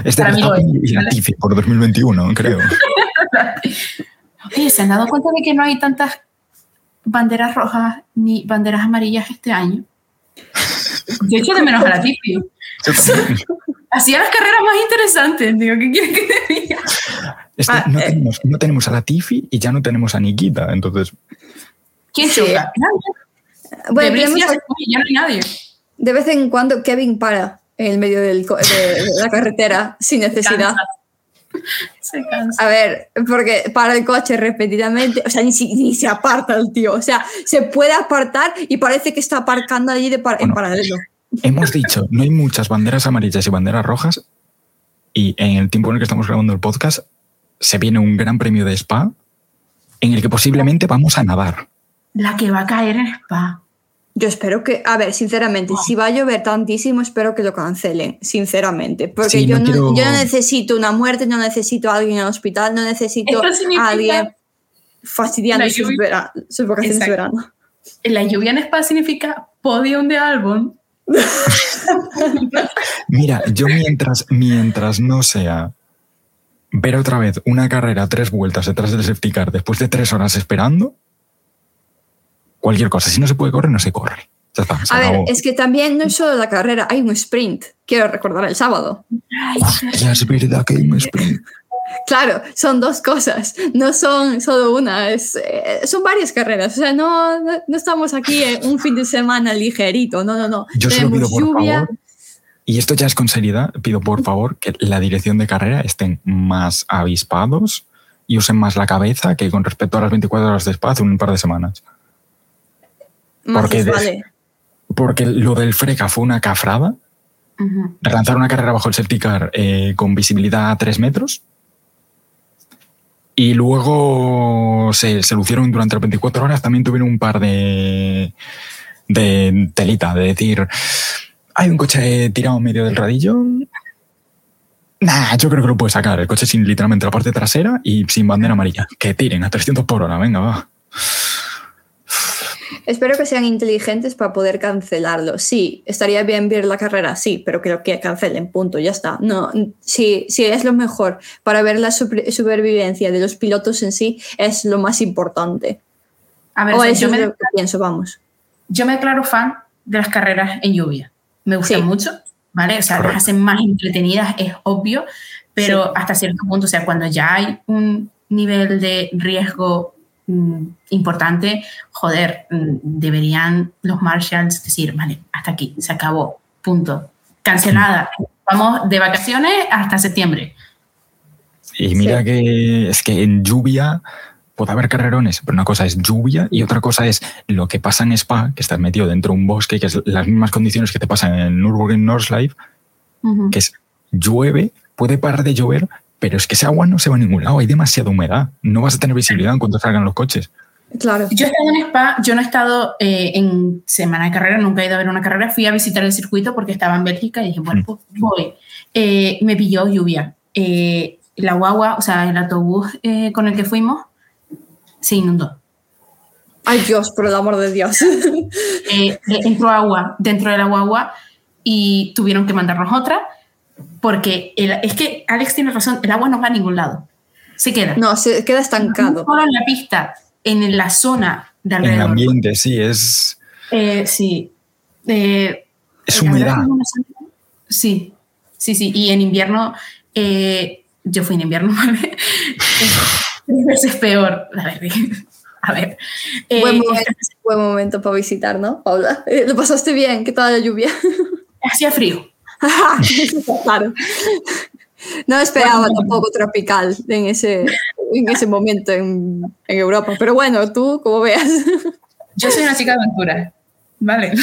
Es de Para mí lo Verstappen es. y Latifi por 2021, creo. [laughs] Oye, ¿se han dado cuenta de que no hay tantas banderas rojas ni banderas amarillas este año? Yo echo de menos a la también. Hacía las carreras más interesantes. Digo, ¿qué quieres que te diga? Es que Ah, no, eh. tenemos, no tenemos a Latifi y ya no tenemos a Nikita, entonces ¿Quién Sí. choca? Nadie. Bueno, de tenemos ya a- no hay nadie. de vez en cuando Kevin para en el medio del co- de, de la carretera sin necesidad. Se cansa. A ver, porque para el coche repetidamente, o sea, ni, se aparta el tío, o sea, se puede apartar y parece que está aparcando allí de par- en Bueno. paralelo. hemos dicho, no hay muchas banderas amarillas y banderas rojas y en el tiempo en el que estamos grabando el podcast se viene un gran premio de Spa en el que posiblemente vamos a nadar. La que va a caer en Spa. Yo espero que, a ver, sinceramente, si va a llover tantísimo, espero que lo cancelen, sinceramente, porque Sí, yo, no quiero- yo no necesito una muerte, no necesito a alguien en el hospital, no necesito a alguien fastidiando la sus, lluvia- vera- sus vacaciones de Exacto. verano. La lluvia en Spa significa podium de álbum. [laughs] Mira, yo mientras, mientras no sea ver otra vez una carrera tres vueltas detrás del safety car después de tres horas esperando, cualquier cosa. Si no se puede correr, no se corre. Ya está, se A ver, es que también no es solo la carrera, hay un sprint. Quiero recordar el sábado. Ya es verdad que hay un sprint. [laughs] Claro, son dos cosas, no son solo una, es, eh, son varias carreras. O sea, no, no, no estamos aquí en un fin de semana ligerito, no, no, no. Yo solo pido por lluvia. favor, y esto ya es con seriedad, pido por favor que la dirección de carrera estén más avispados y usen más la cabeza que con respecto a las 24 horas de espacio en un par de semanas. Porque vale. Lo del Freca fue una cafrada. Ujú. Relanzar una carrera bajo el safety car eh, con visibilidad a 3 metros. Y luego se, se lucieron durante las 24 horas. También tuvieron un par de, de telita, de decir, hay un coche tirado en medio del radillo. Nah, yo creo que lo puede sacar. El coche sin literalmente la parte trasera y sin bandera amarilla. Que tiren a 300 por hora, venga, va. Espero que sean inteligentes para poder cancelarlo. Sí, estaría bien ver la carrera, sí, pero creo que cancelen, punto, ya está. No, sí, sí, es lo mejor para ver la super- supervivencia de los pilotos en sí, es lo más importante. A ver, O o sea, eso yo, es me, lo que pienso, vamos. yo me declaro fan de las carreras en lluvia. Me gustan Sí. mucho, ¿vale? O sea, Correcto. las hacen más entretenidas, es obvio, pero hasta cierto punto, o sea, cuando ya hay un nivel de riesgo importante, joder, mm, deberían los marshals decir, vale, hasta aquí, se acabó, punto. Cancelada. Vamos de vacaciones hasta septiembre. Y mira Sí. que es que en lluvia puede haber carrerones, pero una cosa es lluvia y otra cosa es lo que pasa en Spa, que estás metido dentro de un bosque, que es las mismas condiciones que te pasan en Nürburgring Nordschleife, Ujú. que es llueve, puede parar de llover, pero es que ese agua no se va a ningún lado, hay demasiada humedad, no vas a tener visibilidad en cuanto salgan los coches. Claro. Yo he estado en Spa, yo no he estado eh, en semana de carrera, nunca he ido a ver una carrera, fui a visitar el circuito porque estaba en Bélgica y dije, bueno, Mm. pues voy. Eh, me pilló lluvia. Eh, la guagua, o sea, el autobús eh, con el que fuimos, se inundó. Ay Dios, por el amor de Dios. [laughs] Eh, eh, entró agua dentro de la guagua y tuvieron que mandarnos otra porque el- es que Alex tiene razón, el agua no va a ningún lado. Se queda. No, se queda No estancado. solo en la pista, en la zona de En el alrededor. ambiente, sí, es, Eh, sí. Eh, es humedad. no. Sí, sí, sí. Y en invierno, eh, yo fui en invierno, [laughs] ¿vale? Tres veces peor. A ver, [laughs] a ver. Eh, buen, momento, buen momento para visitar, ¿no, Paula? Eh, ¿Lo pasaste bien? ¿Qué tal la lluvia? [laughs] hacía frío. Claro. No esperaba Bueno, tampoco tropical en ese, en ese momento en, en Europa. Pero bueno, tú, como veas. Yo soy una chica de aventura, ¿vale?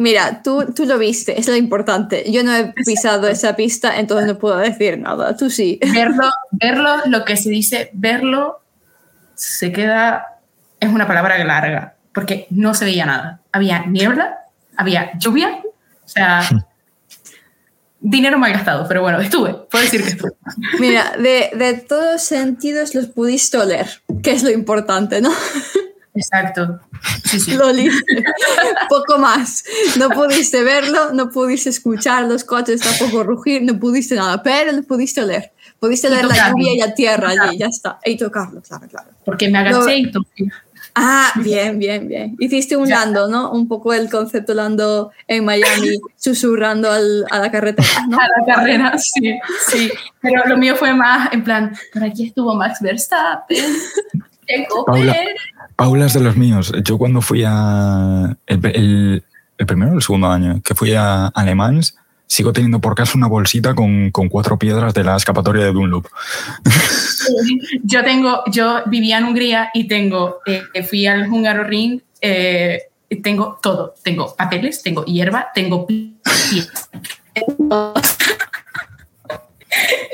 Mira, tú, tú lo viste, es lo importante. Yo no he pisado esa pista, entonces no puedo decir nada. Tú sí. Verlo, verlo, lo que se dice, verlo, se queda, es una palabra larga, porque no se veía nada. Había niebla, había lluvia, sea, dinero mal gastado, pero bueno, estuve, puedo decir que estuve. Mira, de, de todos sentidos los pudiste oler, que es lo importante, ¿no? Exacto. Sí, sí. Lo oliste. Poco más. No pudiste verlo, no pudiste escuchar los coches tampoco rugir, no pudiste nada, pero lo pudiste oler. Pudiste oler la tocarlo. lluvia y la tierra allí, ya está. Y tocarlo, claro, claro. Porque me agaché y toqué. Ah, bien, bien, bien. Hiciste un Ya. Lando, ¿no? Un poco el concepto Lando en Miami, [laughs] susurrando al- a la carretera, ¿no? a la carrera, sí, sí. Pero lo mío fue más en plan, por aquí estuvo Max Verstappen, [laughs] Paula. Paula es de los míos. Yo cuando fui a. El, el- el primero o el segundo año que fui a Alemans, sigo teniendo por casa una bolsita con, con cuatro piedras de la escapatoria de Dunlop. [laughs] Yo tengo, yo vivía en Hungría y tengo, eh, fui al Hungaroring, eh, tengo todo. Tengo papeles, tengo hierba, tengo pi- pies. [laughs]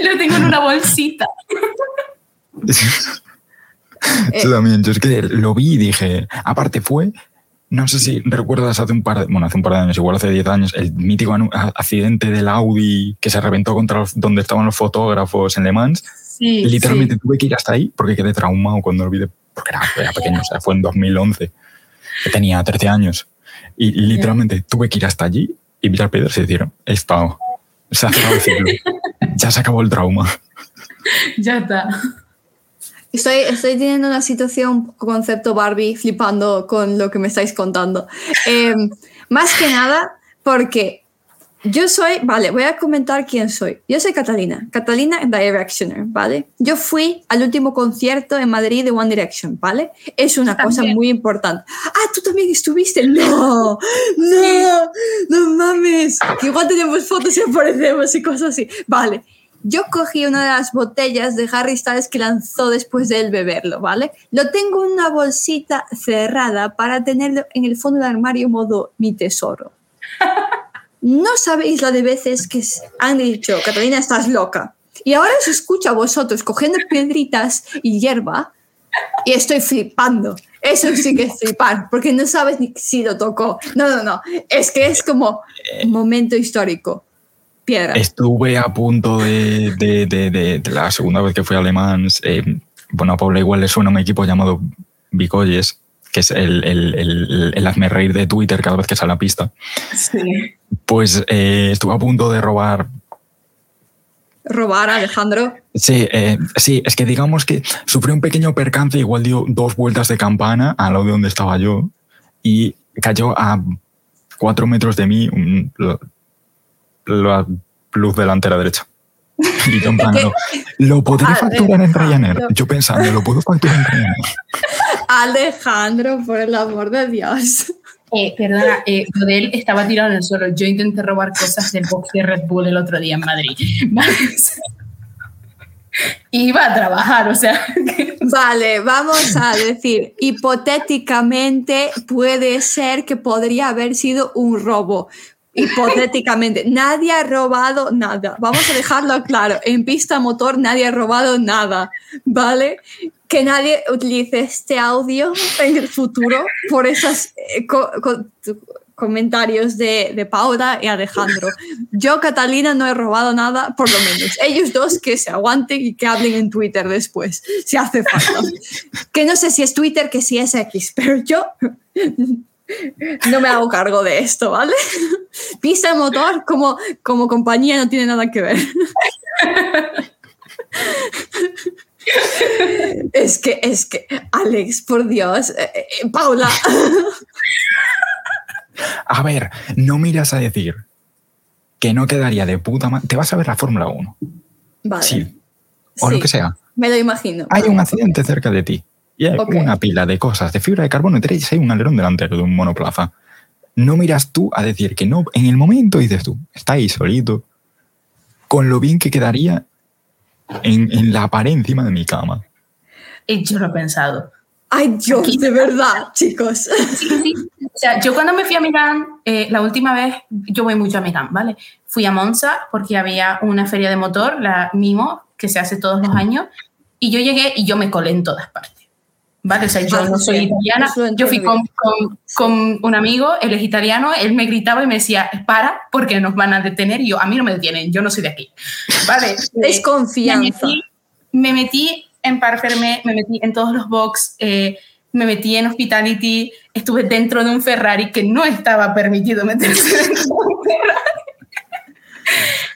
Lo tengo en una bolsita. [laughs] Yo también. Yo es que lo vi y dije. Aparte, fue. No sé si recuerdas hace un par de, bueno, hace un par de años, igual hace 10 años, el mítico accidente del Audi que se reventó contra los- donde estaban los fotógrafos en Le Mans. Sí, Literalmente sí. tuve que ir hasta ahí porque quedé traumado cuando lo vi, de- porque era, era pequeño, o sea, fue en 2011, que tenía 13 años. Y, y literalmente tuve que ir hasta allí y mirar piedras y decir, he estado, se ha cerrado el ciclo, [laughs] ya se acabó el trauma. Ya está. Estoy, estoy teniendo una situación concepto Barbie flipando con lo que me estáis contando. Eh, más que nada porque yo soy, vale, voy a comentar quién soy. Yo soy Catalina, Catalina Directioner, ¿vale? Yo fui al último concierto en Madrid de One Direction, ¿vale? Es una cosa También. muy importante. Ah, tú también estuviste. No, [laughs] no, no mames. Que igual tenemos fotos y aparecemos y cosas así. Vale. Yo cogí una de las botellas de Harry Styles que lanzó después de él beberlo, ¿vale? Lo tengo en una bolsita cerrada para tenerlo en el fondo del armario modo mi tesoro. [laughs] No sabéis la de veces que han dicho, Catalina, estás loca. Y ahora os escucho a vosotros cogiendo piedritas y hierba y estoy flipando. Eso sí que es flipar, porque no sabes ni si lo tocó. No, no, no. Es que es como un momento histórico. Piedra. Estuve a punto de, de, de, la segunda vez que fui a Alemán. Eh, bueno, a Paula igual le suena un equipo llamado Bicolles, que es el, el, el, el hazme reír de Twitter cada vez que sale a la pista. Sí. Pues eh, estuve a punto de robar Robar a Alejandro. Sí, eh, sí, es que digamos que sufrió un pequeño percance, igual dio dos vueltas de campana al lado de donde estaba yo y cayó a cuatro metros de mí un- la, luz delantera derecha. [laughs] Y yo en plan, no, lo podré Ah, facturar en Ryanair. no. Yo pensando, lo puedo facturar en Ryanair. [laughs] Alejandro, por el amor de Dios. Eh, perdona, eh, lo de él estaba tirado en el suelo. Yo intenté robar cosas del box de Red Bull el otro día en Madrid. [laughs] ¿vale? Iba a trabajar, o sea. que- Vale, vamos a decir, hipotéticamente puede ser que podría haber sido un robo. Hipotéticamente, nadie ha robado nada. Vamos a dejarlo claro. En pista motor nadie ha robado nada, ¿vale? Que nadie utilice este audio en el futuro por esos eh, co- co- comentarios de, de Paula y Alejandro. Yo, Catalina, no he robado nada, por lo menos. Ellos dos que se aguanten y que hablen en Twitter después, si hace falta. Que no sé si es Twitter, que si es X, pero yo no me hago cargo de esto, ¿vale? Pista motor como, como compañía no tiene nada que ver. Es que, es que, Alex, por Dios, eh, eh, Paula, A ver, no miras a decir que no quedaría de puta madre. Te vas a ver la Fórmula 1. vale. Sí. O Sí, lo que sea. Me lo imagino. Hay un accidente cerca de ti y hay Ok. una pila de cosas de fibra de carbono y tres hay un alerón delantero de un monoplaza. No miras tú a decir que no. En el momento dices tú, está ahí solito, con lo bien que quedaría en, en la pared encima de mi cama. Y yo lo he pensado. Ay, Dios, de verdad, chicos. Sí, sí. O sea, yo cuando me fui a Milán, eh, la última vez, yo voy mucho a Milán, ¿vale? Fui a Monza porque había una feria de motor, la Mimo, que se hace todos los años, y yo llegué y yo me colé en todas partes. ¿Vale? O sea, yo Ah, no soy italiana. Yo fui con, con, con un amigo, él es italiano, él me gritaba y me decía, para, porque nos van a detener. Y yo, a mí no me detienen, yo no soy de aquí. ¿Vale? [laughs] Es me confianza. metí, me metí en Parferme, me metí en todos los box, eh, me metí en Hospitality, estuve dentro de un Ferrari que no estaba permitido meterse [laughs] dentro de un Ferrari.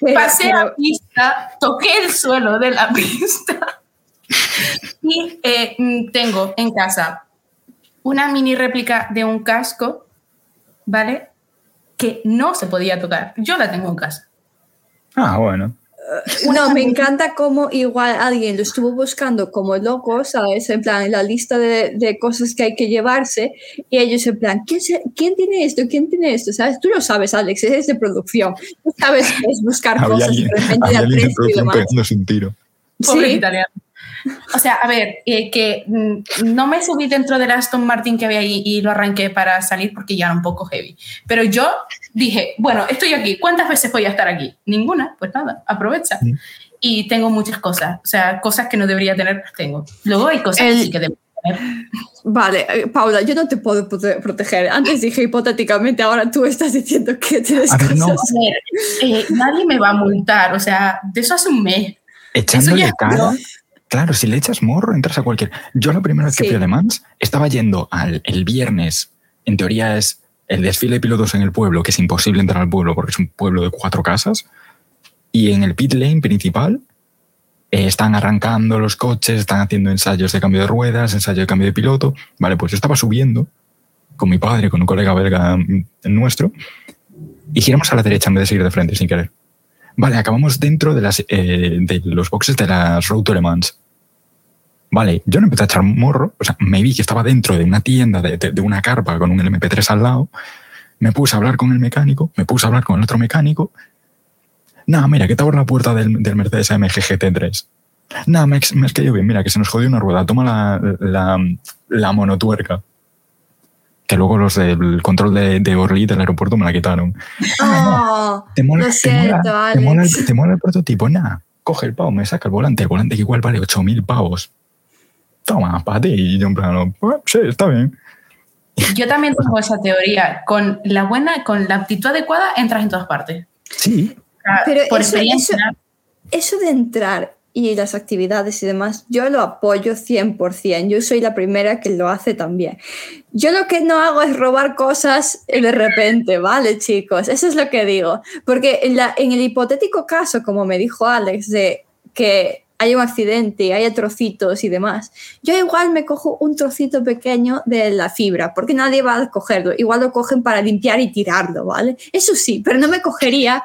Pero- Pasé pero- a pista, toqué el suelo de la [laughs] pista y eh, mm, tengo en casa una mini réplica de un casco, ¿vale? Que no se podía tocar. Yo la tengo en casa. Ah, bueno. No, me encanta cómo igual alguien lo estuvo buscando como loco, ¿sabes? En plan, la lista de, de cosas que hay que llevarse y ellos en plan, ¿quién, se- ¿quién tiene esto? ¿Quién tiene esto? ¿Sabes? Tú lo sabes, Alex, eres de producción. Tú sabes qué es buscar cosas alguien, de repente de alguien de precio y producción demás. pegándose un tiro. Pobre Sí. italiano. O sea, a ver, eh, que mm, no me subí dentro del Aston Martin que había ahí y lo arranqué para salir porque ya era un poco heavy. Pero yo dije, bueno, estoy aquí, ¿cuántas veces voy a estar aquí? Ninguna, pues nada, aprovecha. Sí. Y tengo muchas cosas, o sea, cosas que no debería tener, las tengo. Luego hay cosas El- que sí que debo tener. Vale, eh, Paula, yo no te puedo prote- proteger. Antes dije hipotéticamente, ahora tú estás diciendo que tienes no. cosas. Ver, eh, nadie me va a multar, o sea, de eso hace un mes. Echándole cara. Claro, si le echas morro, entras a cualquier. Yo la primera vez que fui a Le Mans estaba yendo al el viernes. En teoría es el desfile de pilotos en el pueblo, que es imposible entrar al pueblo porque es un pueblo de cuatro casas. Y en el pit lane principal eh, están arrancando los coches, están haciendo ensayos de cambio de ruedas, ensayo de cambio de piloto. Vale, pues yo estaba subiendo con mi padre, con un colega belga nuestro, y giramos a la derecha en vez de seguir de frente sin querer. Vale, acabamos dentro de, las, eh, de los boxes de las Road to Le Mans. Vale, yo no empecé a echar morro, o sea, me vi que estaba dentro de una tienda, de, de- de una carpa con un MP3 al lado, me puse a hablar con el mecánico, me puse a hablar con el otro mecánico. Nada, mira, que te abro la puerta del, del Mercedes AMG GT3. Nada, me, me has caído bien, mira, que se nos jodió una rueda, toma la, la, la monotuerca. Que luego los del control de, de Orly del aeropuerto me la quitaron. Oh, ¿Te mola, Lo te siento, te mola te mola el prototipo? Nada, coge el pavo, me saca el volante, el volante que igual vale 8.000 pavos. Toma, para ti. Y yo en plan, "Ah, sí, está bien. Yo también tengo esa teoría. Con la buena, con la actitud adecuada, entras en todas partes. Sí, Pero por eso- experiencia. eso de entrar y las actividades y demás, yo lo apoyo 100%. Yo soy la primera que lo hace también. Yo lo que no hago es robar cosas de repente, ¿vale, chicos? Eso es lo que digo. Porque en, la- en el hipotético caso, como me dijo Alex, de que hay un accidente y haya trocitos y demás, yo igual me cojo un trocito pequeño de la fibra, porque nadie va a cogerlo. Igual lo cogen para limpiar y tirarlo, ¿vale? Eso sí, pero no me cogería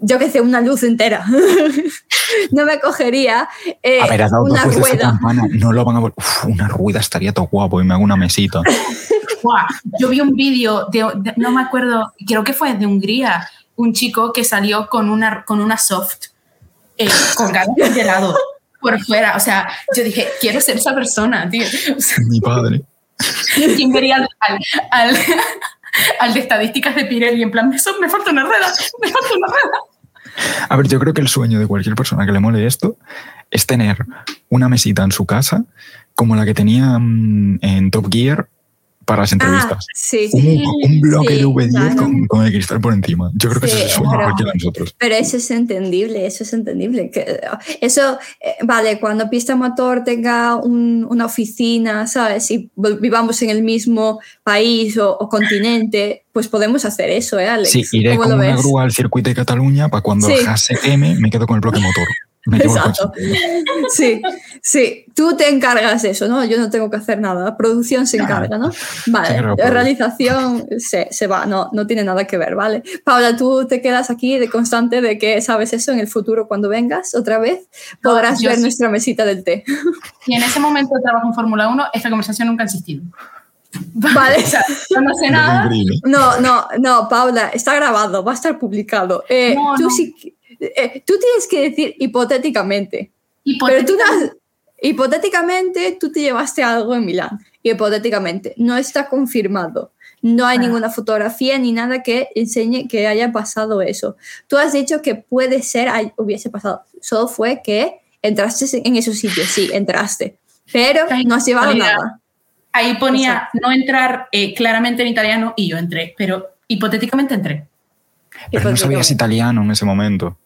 yo que sé, una luz entera. [laughs] no me cogería eh, a ver, has dado dos una a rueda. campana, no lo van a Uf, una rueda estaría todo guapo y me hago una mesita. [laughs] Yo vi un vídeo de, de- no me acuerdo, creo que fue de Hungría, un chico que salió con una, con una soft, eh, con ganas de helado por fuera. O sea, yo dije, quiero ser esa persona, tío. O sea, [laughs] Mi padre. ¿quién al, al, al, al de estadísticas de Pirelli en plan, me, so- me falta una rueda, me falta una rueda? A ver, yo creo que el sueño de cualquier persona que le mole esto es tener una mesita en su casa como la que tenía mm, en Top Gear para las Ah, entrevistas. sí. un, un bloque Sí, de V10 claro. con, con el cristal por encima. Yo creo que ese es sueño pero- cualquiera de nosotros. Pero eso es entendible, eso es entendible. Que, eso, eh, vale, cuando Pista Motor tenga un- una oficina, ¿sabes? Y vivamos en el mismo país o, o continente, pues podemos hacer eso, ¿eh, Alex? Sí, iré ¿Cómo con una ves? grúa al circuito de Cataluña para cuando se me quedo con el bloque motor. Me llevo el Exacto. Sí, sí, tú te encargas de eso, ¿no? Yo no tengo que hacer nada. La producción se encarga, ¿no? Vale, la realización se, se va, no, no tiene nada que ver, ¿vale? Paula, tú te quedas aquí de constante de que sabes eso en el futuro cuando vengas otra vez, podrás ver sí. nuestra mesita del té. Y en ese momento de trabajo en Fórmula 1, esta conversación nunca ha existido. Vale. [laughs] No sé nada. No, no, no, Paula, está grabado, va a estar publicado. Eh, No, tú, no. sí- eh, tú tienes que decir hipotéticamente, pero tú no Hipotéticamente, hipotéticamente tú te llevaste algo en Milán. Hipotéticamente, no está confirmado. No hay Ah. ninguna fotografía ni nada que enseñe que haya pasado eso. Tú has dicho que puede ser, ay, hubiese pasado. Solo fue que entraste en esos sitios. Sí, entraste. Pero no has llevado casualidad. nada. Ahí ponía no entrar eh, claramente en italiano y yo entré, pero hipotéticamente entré. Pero no sabías italiano en ese momento.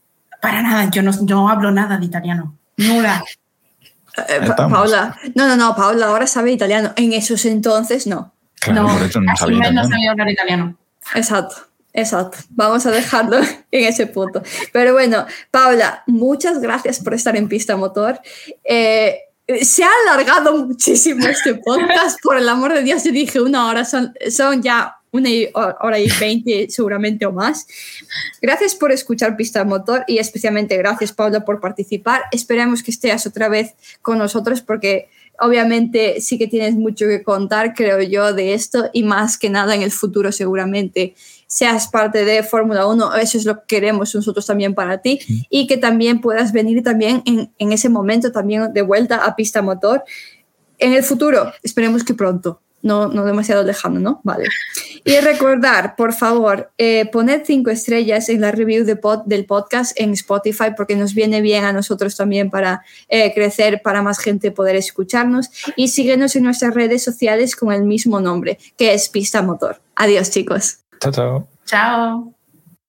Para nada, yo no, no hablo nada de italiano. Nula. Eh, Pa-. Paula, no, no, no, Paula ahora sabe italiano. En esos entonces no. Claro, no, por eso no sabía no italiano. sabía hablar italiano. Exacto, exacto. Vamos a dejarlo [laughs] en ese punto. Pero bueno, Paula, muchas gracias por estar en Pista Motor. Eh, se ha alargado muchísimo este podcast, por el amor de Dios, yo dije una hora, son, son ya una hora y veinte [laughs] seguramente o más. Gracias por escuchar Pista Motor y especialmente gracias Paula por participar. Esperamos que estés otra vez con nosotros porque obviamente sí que tienes mucho que contar, creo yo, de esto y más que nada en el futuro seguramente seas parte de Fórmula 1, eso es lo que queremos nosotros también para ti y que también puedas venir también en, en ese momento también de vuelta a pista motor en el futuro, esperemos que pronto. No, no demasiado lejano, ¿no? Vale. Y recordar, por favor, eh, poned cinco estrellas en la review de pod, del podcast en Spotify porque nos viene bien a nosotros también para eh, crecer, para más gente poder escucharnos. Y síguenos en nuestras redes sociales con el mismo nombre, que es Pista Motor. Adiós, chicos. Chao, chao. Chao.